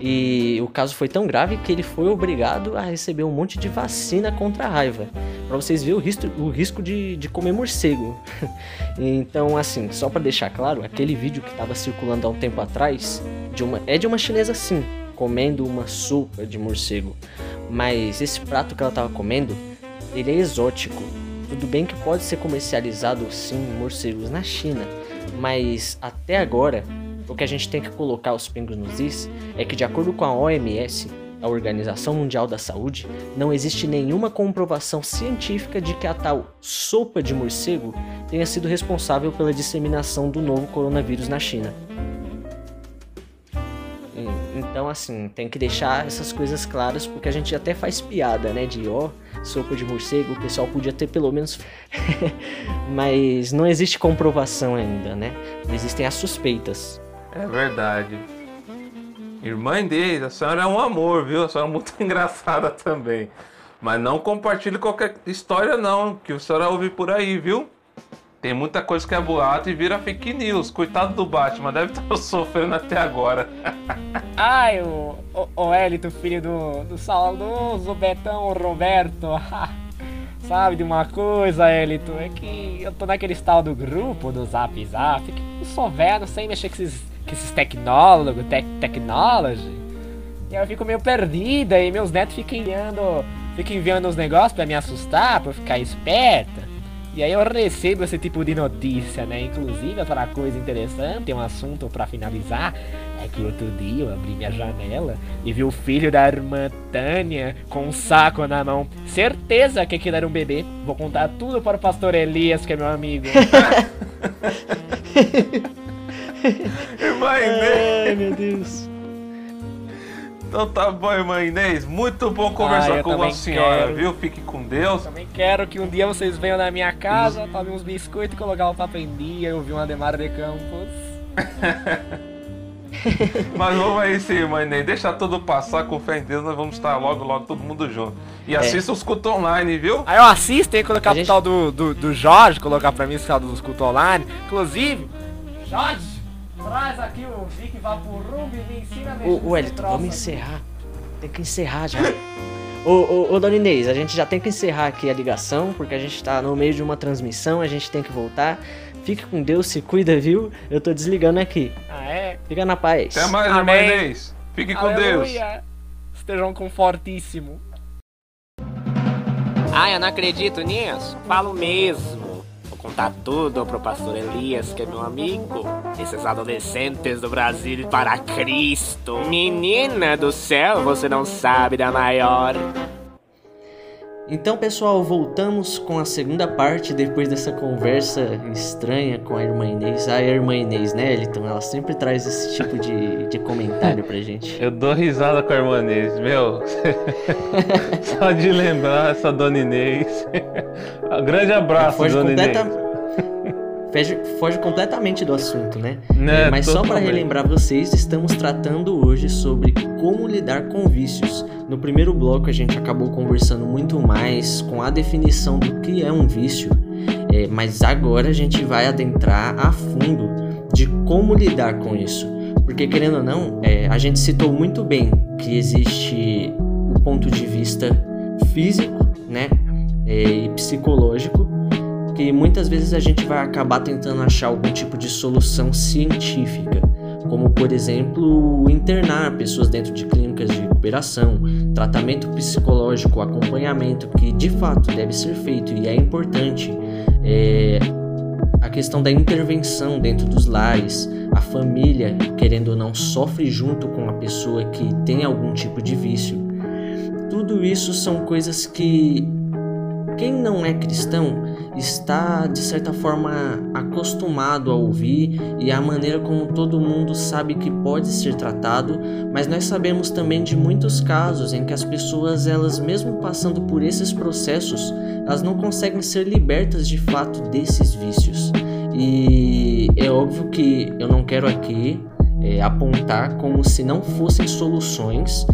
e o caso foi tão grave que ele foi obrigado a receber um monte de vacina contra a raiva. Pra vocês verem o risco, o risco de, de comer morcego. então, assim, só pra deixar claro, aquele vídeo que tava circulando há um tempo atrás de uma, é de uma chinesa sim, comendo uma sopa de morcego. Mas esse prato que ela tava comendo, ele é exótico. Tudo bem que pode ser comercializado sim morcegos na China, mas até agora o que a gente tem que colocar os pingos nos is é que de acordo com a OMS, a Organização Mundial da Saúde, não existe nenhuma comprovação científica de que a tal sopa de morcego tenha sido responsável pela disseminação do novo coronavírus na China. Então, assim, tem que deixar essas coisas claras, porque a gente até faz piada, né? De ó, sopa de morcego, o pessoal podia ter pelo menos. Mas não existe comprovação ainda, né? Existem as suspeitas.
É verdade. Irmã Inês, a senhora é um amor, viu? A senhora é muito engraçada também. Mas não compartilhe qualquer história não, que o senhor ouve por aí, viu? Tem muita coisa que é boato e vira fake news. Coitado do Batman, deve estar sofrendo até agora.
Ai, o, o, o Elito, filho do, do saudoso Betão Roberto. Sabe de uma coisa, Elito? É que eu tô naquele tal do grupo do Zap Zap, que eu sou velho, sei mexer com esses, com esses tecnólogos, tec, technology. E eu fico meio perdida e meus netos ficam enviando, ficam enviando uns negócios pra me assustar, pra eu ficar esperta. E aí eu recebo esse tipo de notícia, né? Inclusive, outra coisa interessante, um assunto pra finalizar, é que outro dia eu abri minha janela e vi o filho da irmã Tânia com um saco na mão. Certeza que aquilo era um bebê. Vou contar tudo para o pastor Elias, que é meu amigo.
Irmã Inês.
Ai, meu Deus.
Então tá bom, irmã Inês. Muito bom conversar
Ah, eu
com a senhora,
quero.
viu? Fique com Deus.
Também quero que um dia vocês venham na minha casa, tomem uns biscoitos e colocar o papo em dia e ouvir uma Demar de Campos.
Mas vamos aí sim, irmã Inês. Deixa tudo passar com fé em Deus. Nós vamos estar logo, logo todo mundo junto. E assista os cultos online, viu?
Aí eu assisto, hein, colocar
A
o
gente-
tal do, do, do Jorge, colocar pra mim esse tal dos cultos online. Inclusive, Jorge, traz aqui o Vic Vaporub e me ensina a mexer
Ô, ô vamos encerrar. Tem que encerrar já. Ô, ô, ô, Dona Inês, a gente já tem que encerrar aqui a ligação, porque a gente tá no meio de uma transmissão, a gente tem que voltar. Fique com Deus, se cuida, viu? Eu tô desligando aqui.
Ah, é?
Fica na paz.
Até mais, irmã. Inês. Fique com Deus.
Aleluia. Estejam com fortíssimo. Ai, eu não acredito nisso. Falo mesmo. Contar tudo pro pastor Elias, que é meu amigo. Esses adolescentes do Brasil para Cristo. Menina do céu, você não sabe da maior.
Então, pessoal, voltamos com a segunda parte depois dessa conversa estranha com a irmã Inês. Ah, a irmã Inês, né, Elton? Ela sempre traz esse tipo de, de comentário pra gente.
Eu dou risada com a irmã Inês, meu. Só de lembrar essa dona Inês. Um grande abraço, dona
completa...
Inês.
Foge, foge completamente do assunto, né?
Né,
É, Mas só para relembrar vocês, estamos tratando hoje sobre como lidar com vícios. No primeiro bloco a gente acabou conversando muito mais com a definição do que é um vício, é, mas agora a gente vai adentrar a fundo de como lidar com isso. Porque querendo ou não, é, a gente citou muito bem que existe o ponto de vista físico, né, é, e psicológico que muitas vezes a gente vai acabar tentando achar algum tipo de solução científica, como por exemplo internar pessoas dentro de clínicas de recuperação, tratamento psicológico, acompanhamento que de fato deve ser feito e é importante, é, a questão da intervenção dentro dos lares, a família querendo ou não sofre junto com a pessoa que tem algum tipo de vício. Tudo isso são coisas que quem não é cristão está de certa forma acostumado a ouvir e a maneira como todo mundo sabe que pode ser tratado, mas nós sabemos também de muitos casos em que as pessoas, elas mesmo passando por esses processos, elas não conseguem ser libertas de fato desses vícios. E é óbvio que eu não quero aqui é, apontar como se não fossem soluções,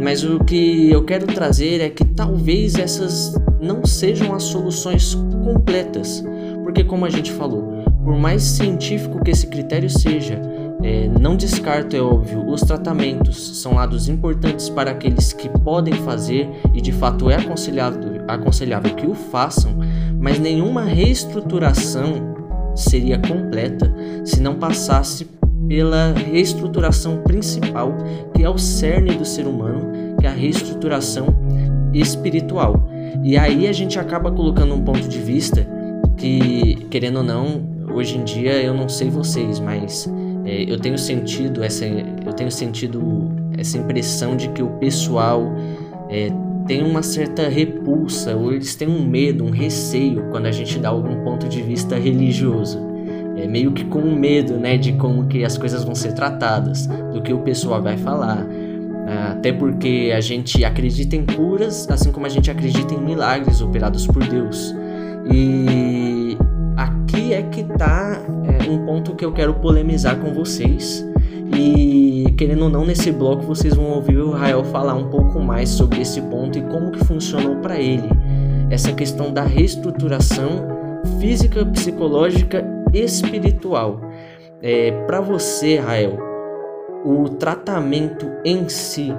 mas o que eu quero trazer é que talvez essas não sejam as soluções completas, porque como a gente falou, por mais científico que esse critério seja, é, não descarto, é óbvio, os tratamentos são lados importantes para aqueles que podem fazer e de fato é aconselhável, aconselhável que o façam, mas nenhuma reestruturação seria completa se não passasse pela reestruturação principal, que é o cerne do ser humano, que é a reestruturação espiritual. E aí a gente acaba colocando um ponto de vista que, querendo ou não, hoje em dia eu não sei vocês, mas é, eu tenho sentido essa, eu tenho sentido essa impressão de que o pessoal é, tem uma certa repulsa, ou eles têm um medo, um receio quando a gente dá algum ponto de vista religioso. É meio que com medo, né, de como que as coisas vão ser tratadas, do que o pessoal vai falar. Ah, Até porque a gente acredita em curas, assim como a gente acredita em milagres operados por Deus. E aqui é que tá é, um ponto que eu quero polemizar com vocês, E querendo ou não, nesse bloco vocês vão ouvir o Rael falar um pouco mais sobre esse ponto e como que funcionou para ele essa questão da reestruturação física, psicológica, espiritual. É, para você, Rael, o tratamento em si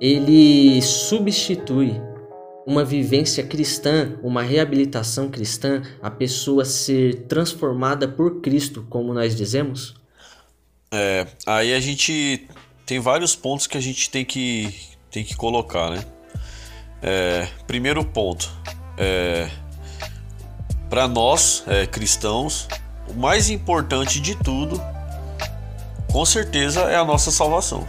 ele substitui uma vivência cristã, uma reabilitação cristã, a pessoa ser transformada por Cristo, como nós dizemos?
É, aí a gente tem vários pontos que a gente tem que, tem que colocar, né? É, primeiro ponto, é, para nós é, cristãos, o mais importante de tudo, com certeza, é a nossa salvação.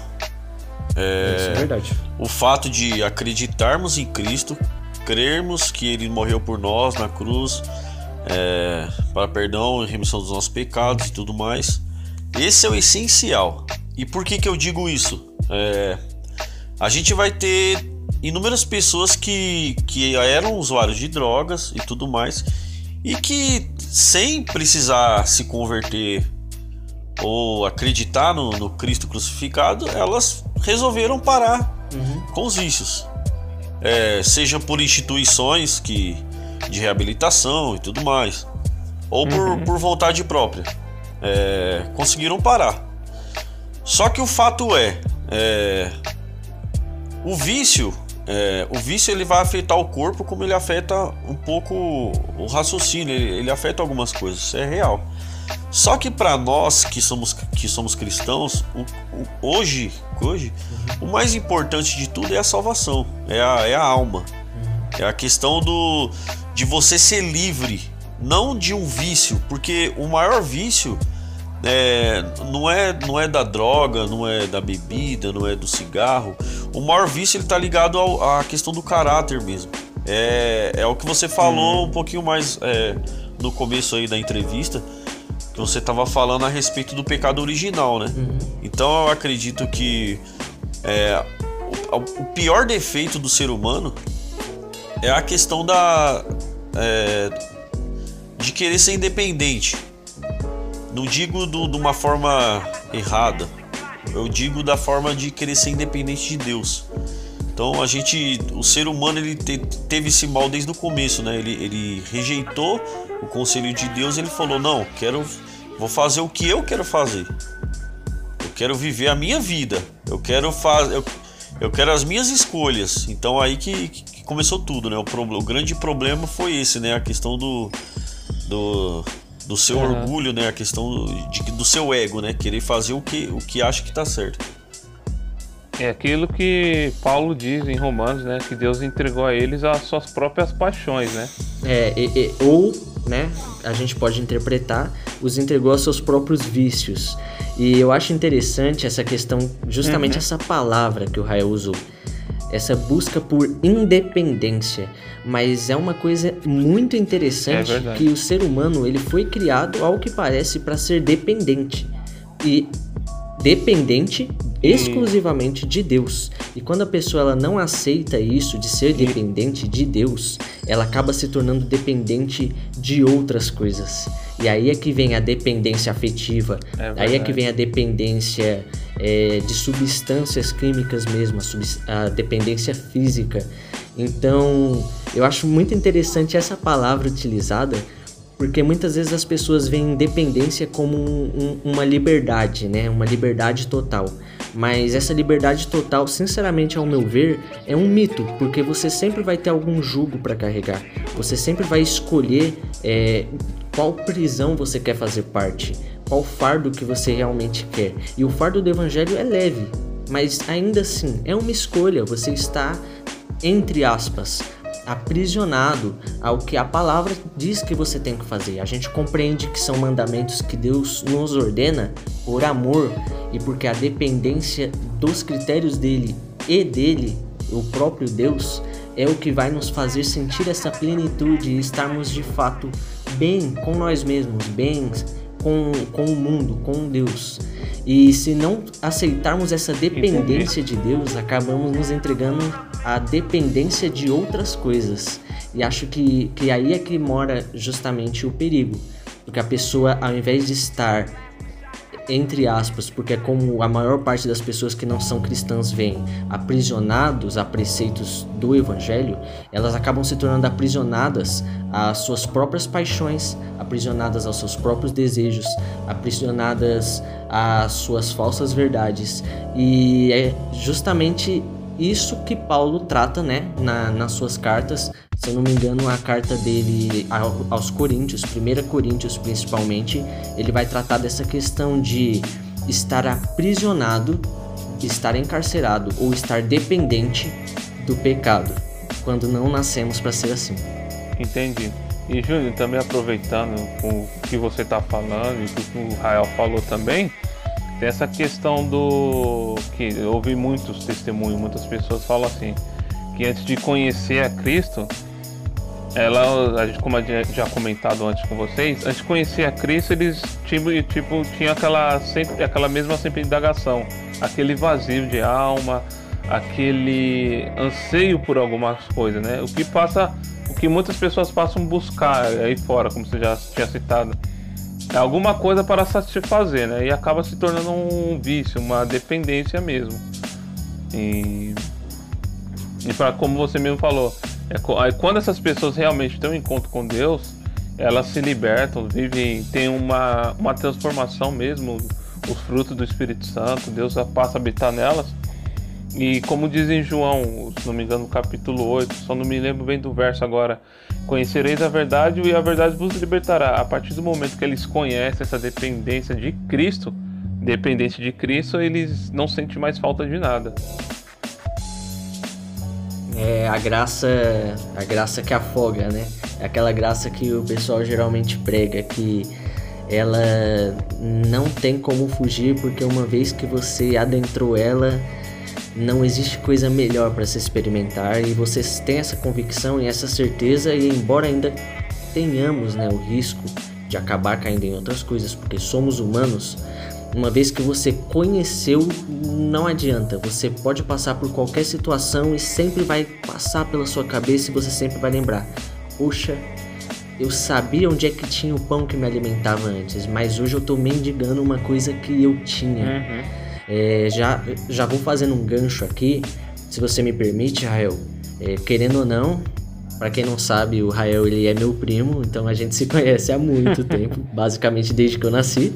Isso é verdade.
O fato de acreditarmos em Cristo, crermos que Ele morreu por nós na cruz, é, para perdão e remissão dos nossos pecados e tudo mais, esse é o essencial. E por que, que eu digo isso? É, a gente vai ter inúmeras pessoas que, que eram usuários de drogas e tudo mais, e que sem precisar se converter ou acreditar no, no Cristo crucificado, elas resolveram parar com os vícios. É, seja por instituições que, de reabilitação e tudo mais, ou por, por vontade própria. É, conseguiram parar. Só que o fato é, é, o vício, é, o vício ele vai afetar o corpo como ele afeta um pouco o raciocínio, ele, ele afeta algumas coisas, isso é real. Só que para nós que somos, que somos cristãos, o, o- hoje, hoje, o mais importante de tudo é a salvação, é a, é a alma. É a questão do de você ser livre, não de um vício, porque o maior vício é, não, é, não é da droga, não é da bebida, não é do cigarro. O maior vício ele tá ligado ao- à questão do caráter mesmo. É, é o que você falou um pouquinho mais é, no começo aí da entrevista, que você estava falando a respeito do pecado original, né? Então eu acredito que é, o, o pior defeito do ser humano é a questão da é, de querer ser independente. Não digo do- de uma forma errada, eu digo da forma de querer ser independente de Deus. Então a gente, o ser humano ele te- teve esse mal desde o começo, né? Ele, ele rejeitou o conselho de Deus, ele falou não, quero, vou fazer o que eu quero fazer. Eu quero viver a minha vida. Eu quero fazer, eu, eu quero as minhas escolhas. Então aí que, que começou tudo, né? O, proble- o grande problema foi esse, né? A questão do do, do seu
Aham.
orgulho, né? A questão do, de- do seu ego, né? Querer fazer o que o que acha que tá certo.
É aquilo que Paulo diz em Romanos, né? Que Deus entregou a eles as suas próprias paixões, né?
É, e- e- ou, né, a gente pode interpretar, os entregou aos seus próprios vícios. E eu acho interessante essa questão, justamente essa palavra que o Rael usou. Essa busca por independência. Mas é uma coisa muito interessante
É
que o ser humano ele foi criado, ao que parece, para ser dependente. E dependente exclusivamente de Deus. E quando a pessoa ela não aceita isso de ser dependente de Deus, ela acaba se tornando dependente de outras coisas. E aí é que vem a dependência afetiva,
É
aí é que vem a dependência é, de substâncias químicas mesmo, a, a dependência física. Então, eu acho muito interessante essa palavra utilizada, porque muitas vezes as pessoas veem independência como um- um- uma liberdade, né? Uma liberdade total. Mas essa liberdade total, sinceramente, ao meu ver, é um mito, porque você sempre vai ter algum jugo para carregar. Você sempre vai escolher é, qual prisão você quer fazer parte, qual fardo que você realmente quer. E o fardo do evangelho é leve, mas ainda assim é uma escolha. Você está entre aspas, aprisionado ao que a palavra diz que você tem que fazer. A gente compreende que são mandamentos que Deus nos ordena por amor e porque a dependência dos critérios dele e dele, o próprio Deus, é o que vai nos fazer sentir essa plenitude e estarmos de fato bem com nós mesmos, bem com, com o mundo, com Deus. E se não aceitarmos essa dependência de Deus, acabamos nos entregando à dependência de outras coisas. E acho que, que aí é que mora justamente o perigo. Porque a pessoa, ao invés de estar entre aspas, porque é como a maior parte das pessoas que não são cristãs veem, aprisionados a preceitos do evangelho, elas acabam se tornando aprisionadas às suas próprias paixões, aprisionadas aos seus próprios desejos, aprisionadas às suas falsas verdades. E é justamente isso que Paulo trata, né, na, nas suas cartas. Se eu não me engano, a carta dele ao- aos Coríntios, 1 Coríntios principalmente, ele vai tratar dessa questão de estar aprisionado, estar encarcerado ou estar dependente do pecado, quando não nascemos para ser assim.
Entendi. E Júnior, também aproveitando com o que você está falando e o que o Rael falou também, tem essa questão do que eu ouvi muitos testemunhos, muitas pessoas falam assim, que antes de conhecer a Cristo, ela, a gente, como eu já- comentado antes com vocês, antes de conhecer a Cristo, eles tipo, tipo tinham aquela sempre aquela mesma sempre indagação, aquele vazio de alma, aquele anseio por algumas coisas, né? O que passa, o que muitas pessoas passam buscar aí fora, como você já tinha citado, é alguma coisa para satisfazer, né? E acaba se tornando um vício, uma dependência mesmo. E, e para como você mesmo falou, é, quando essas pessoas realmente têm um encontro com Deus, elas se libertam, vivem, tem uma, uma transformação mesmo, os frutos do Espírito Santo, Deus passa a habitar nelas. E como diz em João, se não me engano, no capítulo 8, só não me lembro bem do verso agora. Conhecereis a verdade e a verdade vos libertará. A partir do momento que eles conhecem essa dependência de Cristo, dependente de Cristo, eles não sentem mais falta de nada.
É a graça, a graça que afoga, né? É aquela graça que o pessoal geralmente prega que ela não tem como fugir porque uma vez que você adentrou ela, não existe coisa melhor para se experimentar e você tem essa convicção e essa certeza e embora ainda tenhamos, né, o risco de acabar caindo em outras coisas porque somos humanos, uma vez que você conheceu, não adianta. Você pode passar por qualquer situação e sempre vai passar pela sua cabeça e você sempre vai lembrar: Poxa, eu sabia onde é que tinha o pão que me alimentava antes, mas hoje eu tô mendigando uma coisa que eu tinha. É, já, já vou fazendo um gancho aqui, se você me permite, Rael. É, querendo ou não, Pra quem não sabe, o Rael ele é meu primo, então a gente se conhece há muito tempo, basicamente desde que eu nasci.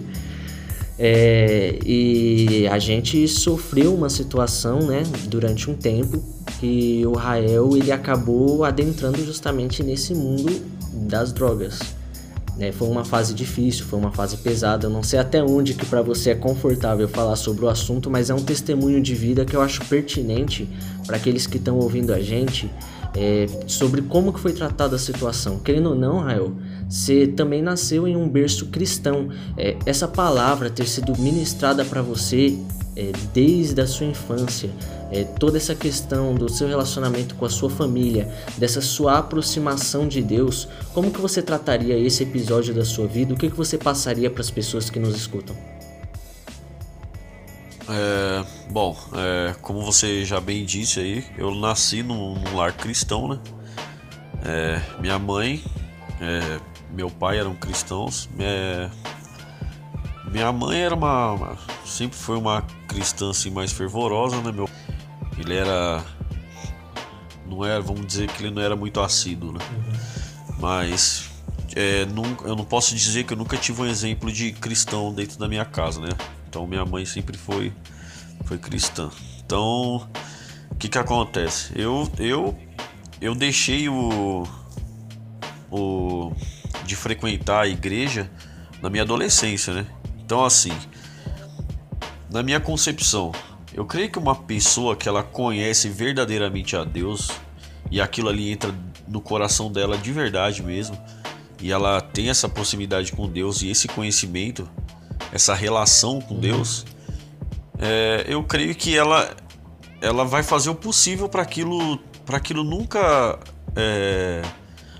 É, e a gente sofreu uma situação, né, durante um tempo que o Rael ele acabou adentrando justamente nesse mundo das drogas. Né? foi uma fase difícil, foi uma fase pesada. Eu não sei até onde que para você é confortável falar sobre o assunto, mas é um testemunho de vida que eu acho pertinente para aqueles que estão ouvindo a gente é, sobre como que foi tratada a situação. Querendo ou não, Rael, você também nasceu em um berço cristão. É, essa palavra ter sido ministrada para você é, desde a sua infância, é, toda essa questão do seu relacionamento com a sua família, dessa sua aproximação de Deus, como que você trataria esse episódio da sua vida? O que, que você passaria para as pessoas que nos escutam?
É, bom, é, como você já bem disse aí, eu nasci num, num lar cristão, né? É, minha mãe, é, meu pai eram cristãos. Minha mãe era uma, uma- sempre foi uma cristã assim mais fervorosa, né? Meu, ele era, não era, vamos dizer que ele não era muito assíduo, né? Mas é, eu não posso dizer que eu nunca tive um exemplo de cristão dentro da minha casa, né? Então minha mãe sempre foi, foi cristã. Então, o que que acontece? Eu, eu, eu deixei o, o de frequentar a igreja na minha adolescência, né? Então assim, na minha concepção, eu creio que uma pessoa que ela conhece verdadeiramente a Deus e aquilo ali entra no coração dela de verdade mesmo, e ela tem essa proximidade com Deus e esse conhecimento, essa relação com Deus, é, eu creio que ela ela vai fazer o possível para aquilo para aquilo nunca é,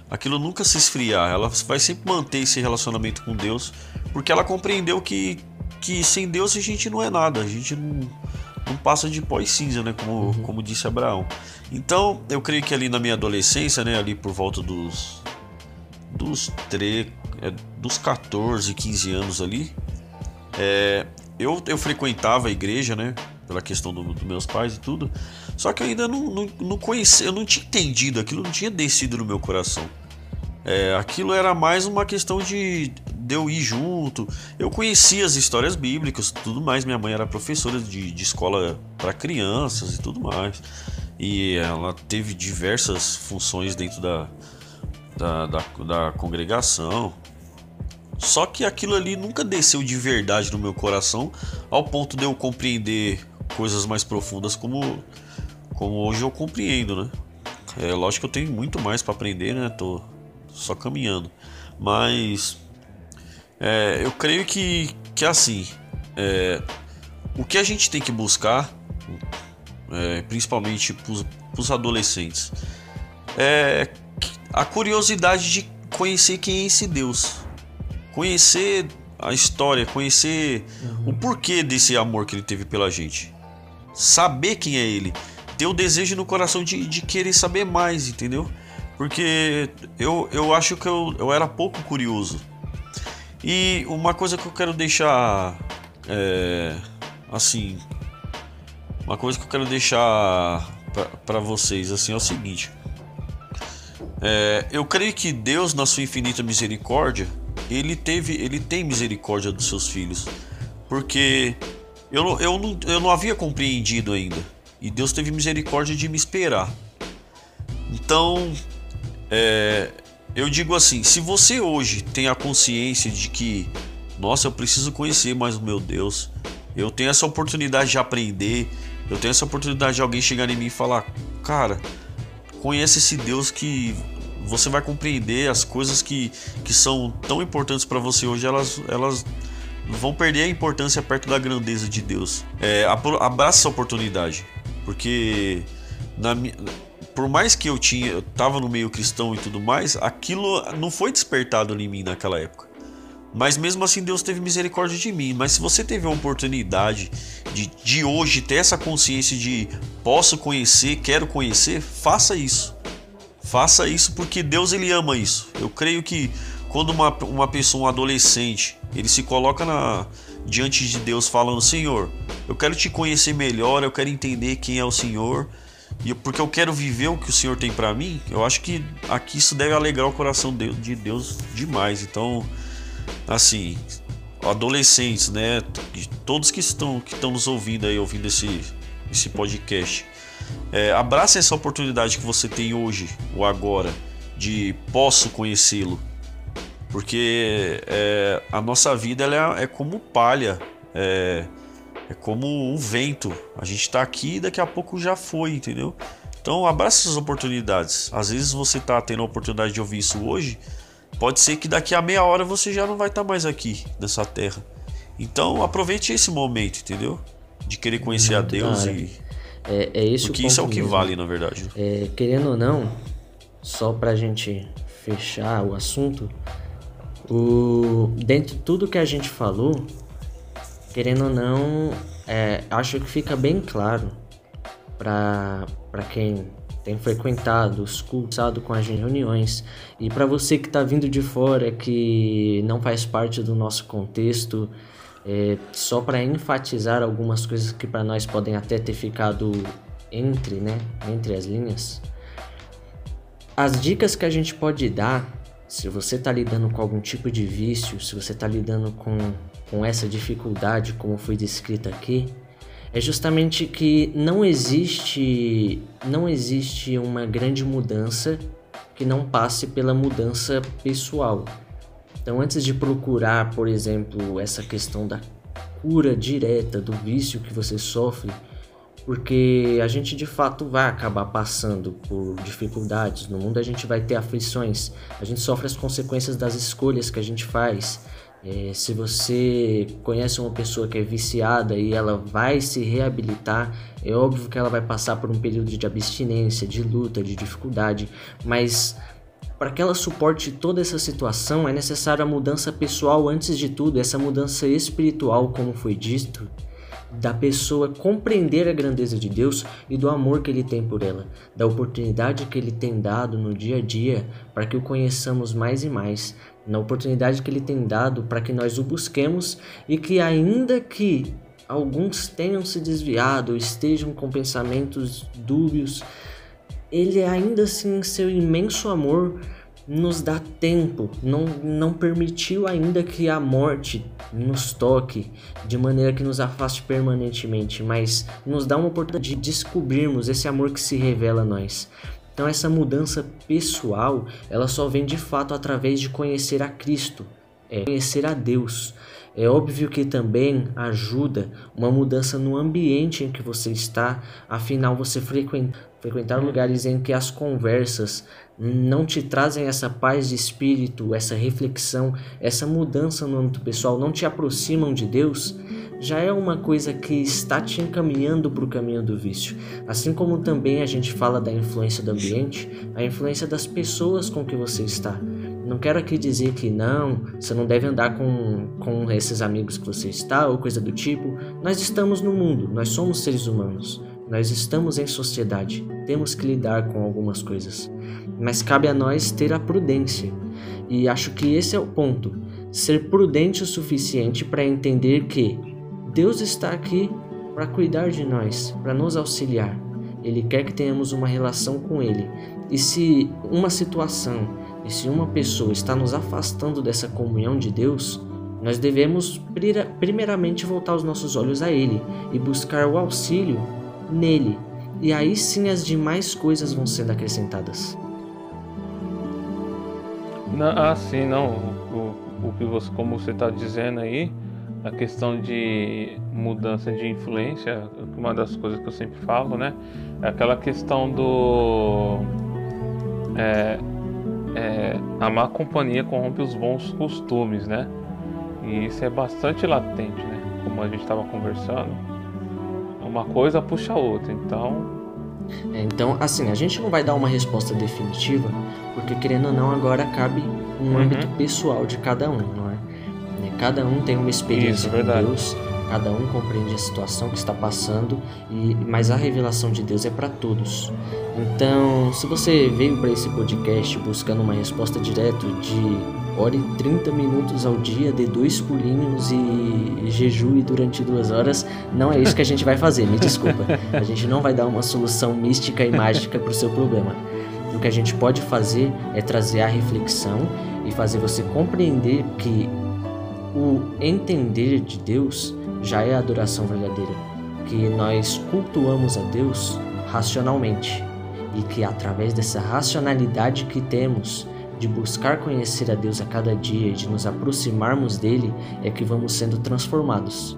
aquilo nunca se esfriar. Ela vai sempre manter esse relacionamento com Deus, porque ela compreendeu que que sem Deus a gente não é nada, a gente não, não passa de pó e cinza, né? Como, como disse Abraão. Então, eu creio que ali na minha adolescência, né? Ali por volta dos. dos, tre, é, dos 14, 15 anos ali, é, eu, eu frequentava a igreja, né? Pela questão dos do meus pais e tudo. Só que eu ainda não, não, não conhecia, eu não tinha entendido, aquilo não tinha descido no meu coração. É, aquilo era mais uma questão de, de eu ir junto. Eu conhecia as histórias bíblicas, tudo mais. Minha mãe era professora de, de escola para crianças e tudo mais. E ela teve diversas funções dentro da, da, da, da congregação. Só que aquilo ali nunca desceu de verdade no meu coração, ao ponto de eu compreender coisas mais profundas como, como hoje eu compreendo, né? É lógico que eu tenho muito mais para aprender, né? Tô só caminhando. Mas é, eu creio que, que assim, é, o que a gente tem que buscar, é, principalmente para os adolescentes, é a curiosidade de conhecer quem é esse Deus conhecer a história, conhecer uhum. o porquê desse amor que ele teve pela gente. Saber quem é ele. Ter o desejo no coração de, de querer saber mais, entendeu? Porque eu, eu acho que eu, eu era pouco curioso. E uma coisa que eu quero deixar. É, assim. Uma coisa que eu quero deixar para vocês assim é o seguinte. É, eu creio que Deus, na sua infinita misericórdia, ele teve, ele tem misericórdia dos seus filhos, porque eu, eu, não, eu não havia compreendido ainda, e Deus teve misericórdia de me esperar. Então, é, eu digo assim: se você hoje tem a consciência de que, nossa, eu preciso conhecer mais o meu Deus, eu tenho essa oportunidade de aprender, eu tenho essa oportunidade de alguém chegar em mim e falar, cara, conhece esse Deus que você vai compreender as coisas que, que são tão importantes para você hoje, elas, elas vão perder a importância perto da grandeza de Deus. É, abraça essa oportunidade, porque na, por mais que eu tinha, eu tava no meio cristão e tudo mais, aquilo não foi despertado em mim naquela época. Mas mesmo assim Deus teve misericórdia de mim. Mas se você teve a oportunidade de, de hoje ter essa consciência de posso conhecer, quero conhecer, faça isso. Faça isso porque Deus ele ama isso. Eu creio que quando uma, uma pessoa, um adolescente, ele se coloca na, diante de Deus falando: Senhor, eu quero te conhecer melhor, eu quero entender quem é o Senhor, e porque eu quero viver o que o Senhor tem para mim. Eu acho que aqui isso deve alegrar o coração de Deus demais. Então, assim, adolescentes, né, todos que estão que estão nos ouvindo aí, ouvindo esse esse podcast, é, abrace essa oportunidade que você tem hoje, ou agora, de posso conhecê-lo. Porque é, a nossa vida ela é, é como palha, é, é, como um vento. A gente está aqui e daqui a pouco já foi, entendeu? Então abrace essas oportunidades. Às vezes você está tendo a oportunidade de ouvir isso hoje, pode ser que daqui a meia hora você já não vai estar tá mais aqui nessa terra. Então aproveite esse momento, entendeu? De querer conhecer Muito a Deus e
é, é esse
Porque
o
isso é o que
mesmo.
vale, na verdade.
É, querendo ou não, só pra gente fechar o assunto, o, dentro de tudo que a gente falou, querendo ou não, é, acho que fica bem claro para quem tem frequentado cultos, com as reuniões, e para você que está vindo de fora, que não faz parte do nosso contexto, é, só para enfatizar algumas coisas que para nós podem até ter ficado entre, né, entre as linhas. As dicas que a gente pode dar, se você está lidando com algum tipo de vício, se você está lidando com, com essa dificuldade, como foi descrita aqui, é justamente que não existe não existe uma grande mudança que não passe pela mudança pessoal. Então, antes de procurar, por exemplo, essa questão da cura direta do vício que você sofre, porque a gente de fato vai acabar passando por dificuldades no mundo, a gente vai ter aflições, a gente sofre as consequências das escolhas que a gente faz. É, se você conhece uma pessoa que é viciada e ela vai se reabilitar, é óbvio que ela vai passar por um período de abstinência, de luta, de dificuldade, mas para que ela suporte toda essa situação, é necessária a mudança pessoal antes de tudo, essa mudança espiritual, como foi dito. Da pessoa compreender a grandeza de Deus e do amor que Ele tem por ela, da oportunidade que Ele tem dado no dia a dia para que o conheçamos mais e mais, na oportunidade que Ele tem dado para que nós o busquemos e que, ainda que alguns tenham se desviado, estejam com pensamentos dúbios, Ele ainda assim, em seu imenso amor, nos dá tempo, não, não permitiu ainda que a morte nos toque de maneira que nos afaste permanentemente, mas nos dá uma oportunidade de descobrirmos esse amor que se revela a nós. Então essa mudança pessoal, ela só vem de fato através de conhecer a Cristo, é conhecer a Deus. É óbvio que também ajuda uma mudança no ambiente em que você está, afinal você frequentar lugares em que as conversas não te trazem essa paz de espírito, essa reflexão, essa mudança no âmbito pessoal, não te aproximam de Deus, já é uma coisa que está te encaminhando para o caminho do vício. Assim como também a gente fala da influência do ambiente, a influência das pessoas com que você está. Não quero aqui dizer que não, você não deve andar com, com esses amigos que você está ou coisa do tipo. Nós estamos no mundo, nós somos seres humanos, nós estamos em sociedade, temos que lidar com algumas coisas. Mas cabe a nós ter a prudência. E acho que esse é o ponto: ser prudente o suficiente para entender que Deus está aqui para cuidar de nós, para nos auxiliar. Ele quer que tenhamos uma relação com Ele. E se uma situação e se uma pessoa está nos afastando dessa comunhão de Deus, nós devemos primeiramente voltar os nossos olhos a Ele e buscar o auxílio nele. E aí sim as demais coisas vão sendo acrescentadas.
Ah, sim, não. O, o que você, como você está dizendo aí, a questão de mudança de influência, uma das coisas que eu sempre falo, né? É aquela questão do. É, é, a má companhia corrompe os bons costumes, né? E isso é bastante latente, né? Como a gente estava conversando, uma coisa puxa a outra. Então,
é, então, assim, a gente não vai dar uma resposta definitiva, porque querendo ou não, agora cabe um uhum. âmbito pessoal de cada um, não é? Né, cada um tem uma experiência Isso, com verdade. Deus, cada um compreende a situação que está passando, e mas a revelação de Deus é para todos. Então, se você veio para esse podcast buscando uma resposta direta de ore 30 minutos ao dia, dê dois pulinhos e jejue durante duas horas, não é isso que a gente vai fazer, me desculpa. A gente não vai dar uma solução mística e mágica para o seu problema. O que a gente pode fazer é trazer a reflexão e fazer você compreender que o entender de Deus já é a adoração verdadeira, que nós cultuamos a Deus racionalmente e que através dessa racionalidade que temos de buscar conhecer a Deus a cada dia e de nos aproximarmos dele é que vamos sendo transformados.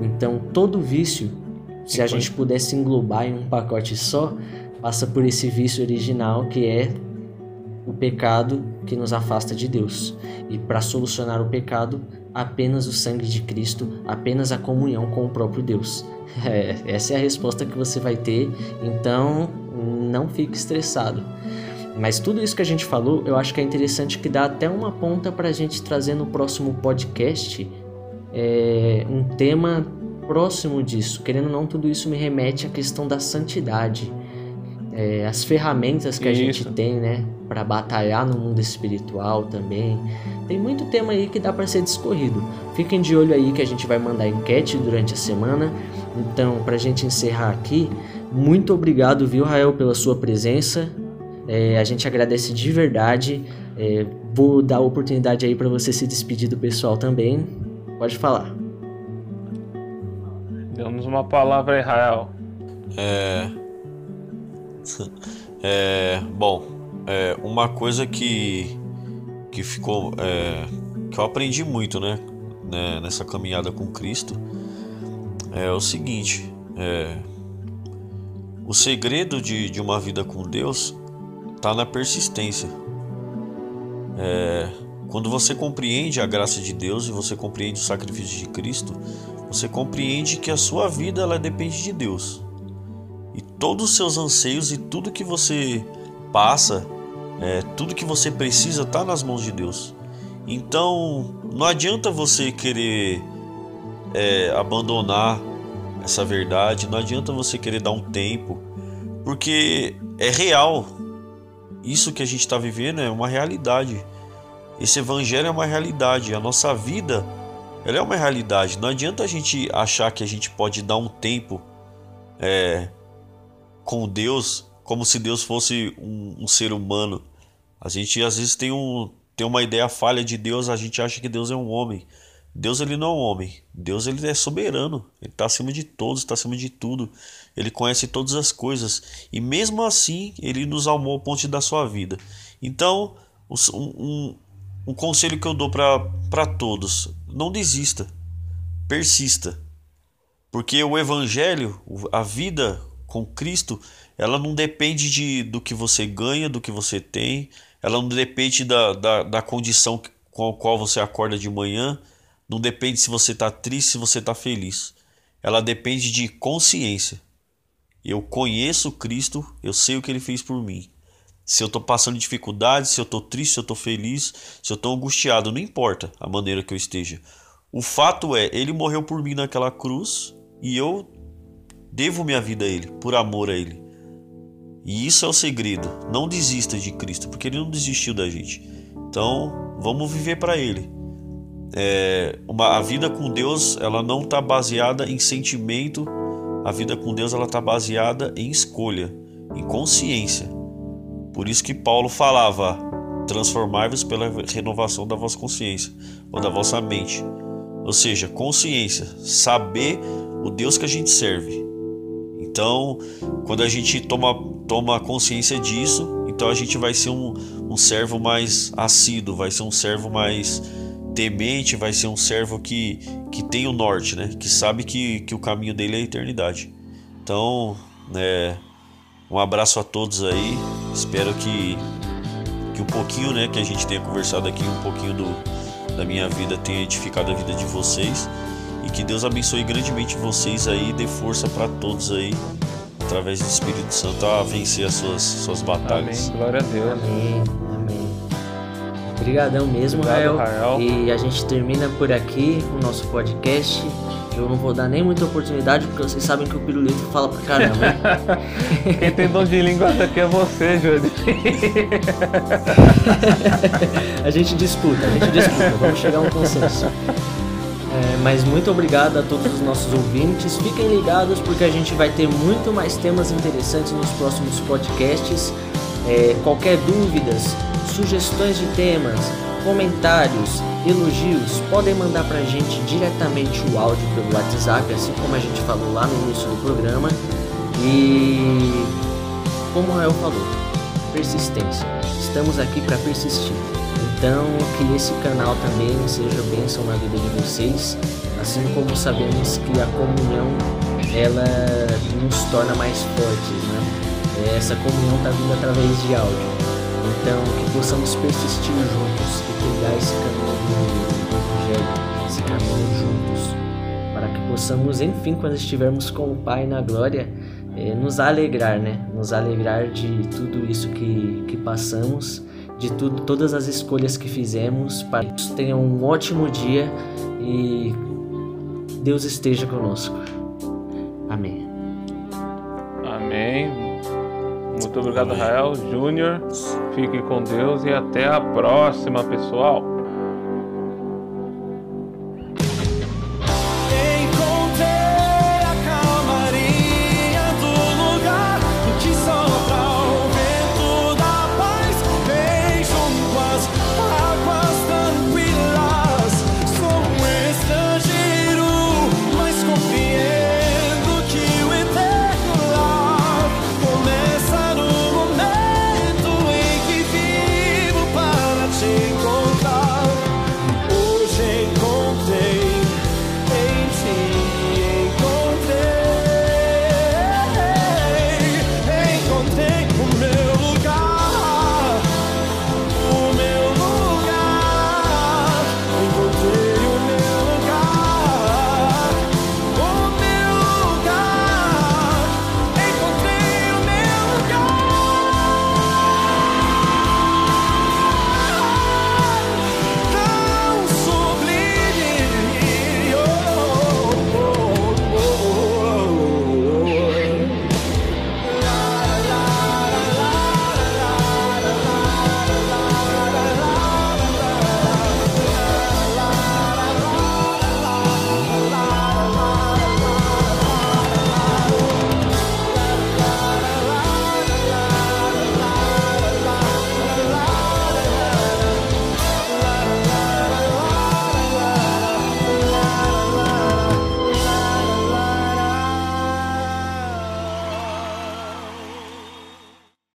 Então, todo vício, se a gente pudesse englobar em um pacote só, passa por esse vício original que é o pecado que nos afasta de Deus. E para solucionar o pecado, apenas o sangue de Cristo, apenas a comunhão com o próprio Deus. É, essa é a resposta que você vai ter, então não fique estressado. Mas tudo isso que a gente falou, eu acho que é interessante que dá até uma ponta para a gente trazer no próximo podcast é, um tema próximo disso. Querendo ou não, tudo isso me remete à questão da santidade é, as ferramentas que a gente tem, né, para batalhar no mundo espiritual também. Tem muito tema aí que dá para ser discorrido. Fiquem de olho aí que a gente vai mandar enquete durante a semana. Então, para a gente encerrar aqui, muito obrigado, viu, Rael, pela sua presença. É, a gente agradece de verdade. É, vou dar a oportunidade aí para você se despedir do pessoal também. Pode falar.
Damos uma palavra aí, Rael.
É, é, bom, é, uma coisa que, que ficou. É, que eu aprendi muito, né, né? Nessa caminhada com Cristo é o seguinte: é, o segredo de, de uma vida com Deus está na persistência. É, quando você compreende a graça de Deus e você compreende o sacrifício de Cristo, você compreende que a sua vida ela depende de Deus e todos os seus anseios e tudo que você passa, é, tudo que você precisa está nas mãos de Deus. Então não adianta você querer é, abandonar essa verdade, não adianta você querer dar um tempo, porque é real. Isso que a gente está vivendo é uma realidade. Esse evangelho é uma realidade. A nossa vida ela é uma realidade. Não adianta a gente achar que a gente pode dar um tempo é, com Deus como se Deus fosse um, um, ser humano. A gente às vezes tem, um, tem uma ideia falha de Deus, a gente acha que Deus é um homem. Deus ele não é um homem. Deus ele é soberano. Ele está acima de todos, está acima de tudo. Ele conhece todas as coisas. E mesmo assim, ele nos amou ao ponto da sua vida. Então, um, um, um conselho que eu dou para todos: não desista, persista. Porque o evangelho, a vida com Cristo, ela não depende de, do que você ganha, do que você tem, ela não depende da, da, da condição com a qual você acorda de manhã, não depende se você está triste, se você está feliz. Ela depende de consciência. Eu conheço Cristo, eu sei o que ele fez por mim. Se eu estou passando dificuldades, se eu estou triste, se eu estou feliz, se eu estou angustiado, não importa a maneira que eu esteja. O fato é, ele morreu por mim naquela cruz e eu devo minha vida a ele, por amor a ele. E isso é o segredo. Não desista de Cristo, porque ele não desistiu da gente. Então, vamos viver para ele. É, uma, a vida com Deus, ela não está baseada em sentimento. A vida com Deus, ela está baseada em escolha, em consciência. Por isso que Paulo falava: transformai-vos pela renovação da vossa consciência ou da vossa mente. Ou seja, consciência, saber o Deus que a gente serve. Então, quando a gente toma, toma consciência disso, então a gente vai ser um, um servo mais assíduo, vai ser um servo mais temente, vai ser um servo que, que tem o norte, né? Que sabe que, que o caminho dele é a eternidade. Então, é, um abraço a todos aí. Espero que, que um pouquinho, né, que a gente tenha conversado aqui, um pouquinho do, da minha vida tenha edificado a vida de vocês. E que Deus abençoe grandemente vocês aí, dê força para todos aí, através do Espírito Santo, a vencer as suas, suas batalhas.
Amém. Glória a Deus.
Amém. Obrigadão mesmo,
Obrigado,
Rael.
Rael.
E a gente termina por aqui o nosso podcast. Eu não vou dar nem muita oportunidade, porque vocês sabem que o Pirulito fala pra caramba. hein?
Quem tem dom de língua aqui é você, Júlio.
a gente disputa, a gente disputa. Vamos chegar a um consenso. É, mas muito obrigado a todos os nossos ouvintes. Fiquem ligados porque a gente vai ter muito mais temas interessantes nos próximos podcasts. É, qualquer dúvidas, sugestões de temas, comentários, elogios, podem mandar pra gente diretamente o áudio pelo WhatsApp, assim como a gente falou lá no início do programa. E como o Rael falou, persistência. Estamos aqui para persistir. Então, que esse canal também seja bênção na vida de vocês, assim como sabemos que a comunhão ela nos torna mais fortes, né? Essa comunhão está vindo através de áudio. Então, que possamos persistir juntos e trilhar esse caminho do Evangelho, esse caminho juntos, para que possamos, enfim, quando estivermos com o Pai na glória, eh, nos alegrar, né? Nos alegrar de tudo isso que, que passamos de tudo, todas as escolhas que fizemos, para que tenham um ótimo dia e Deus esteja conosco. Amém.
Amém. Muito obrigado, Rael. Júnior, fique com Deus e até a próxima, pessoal.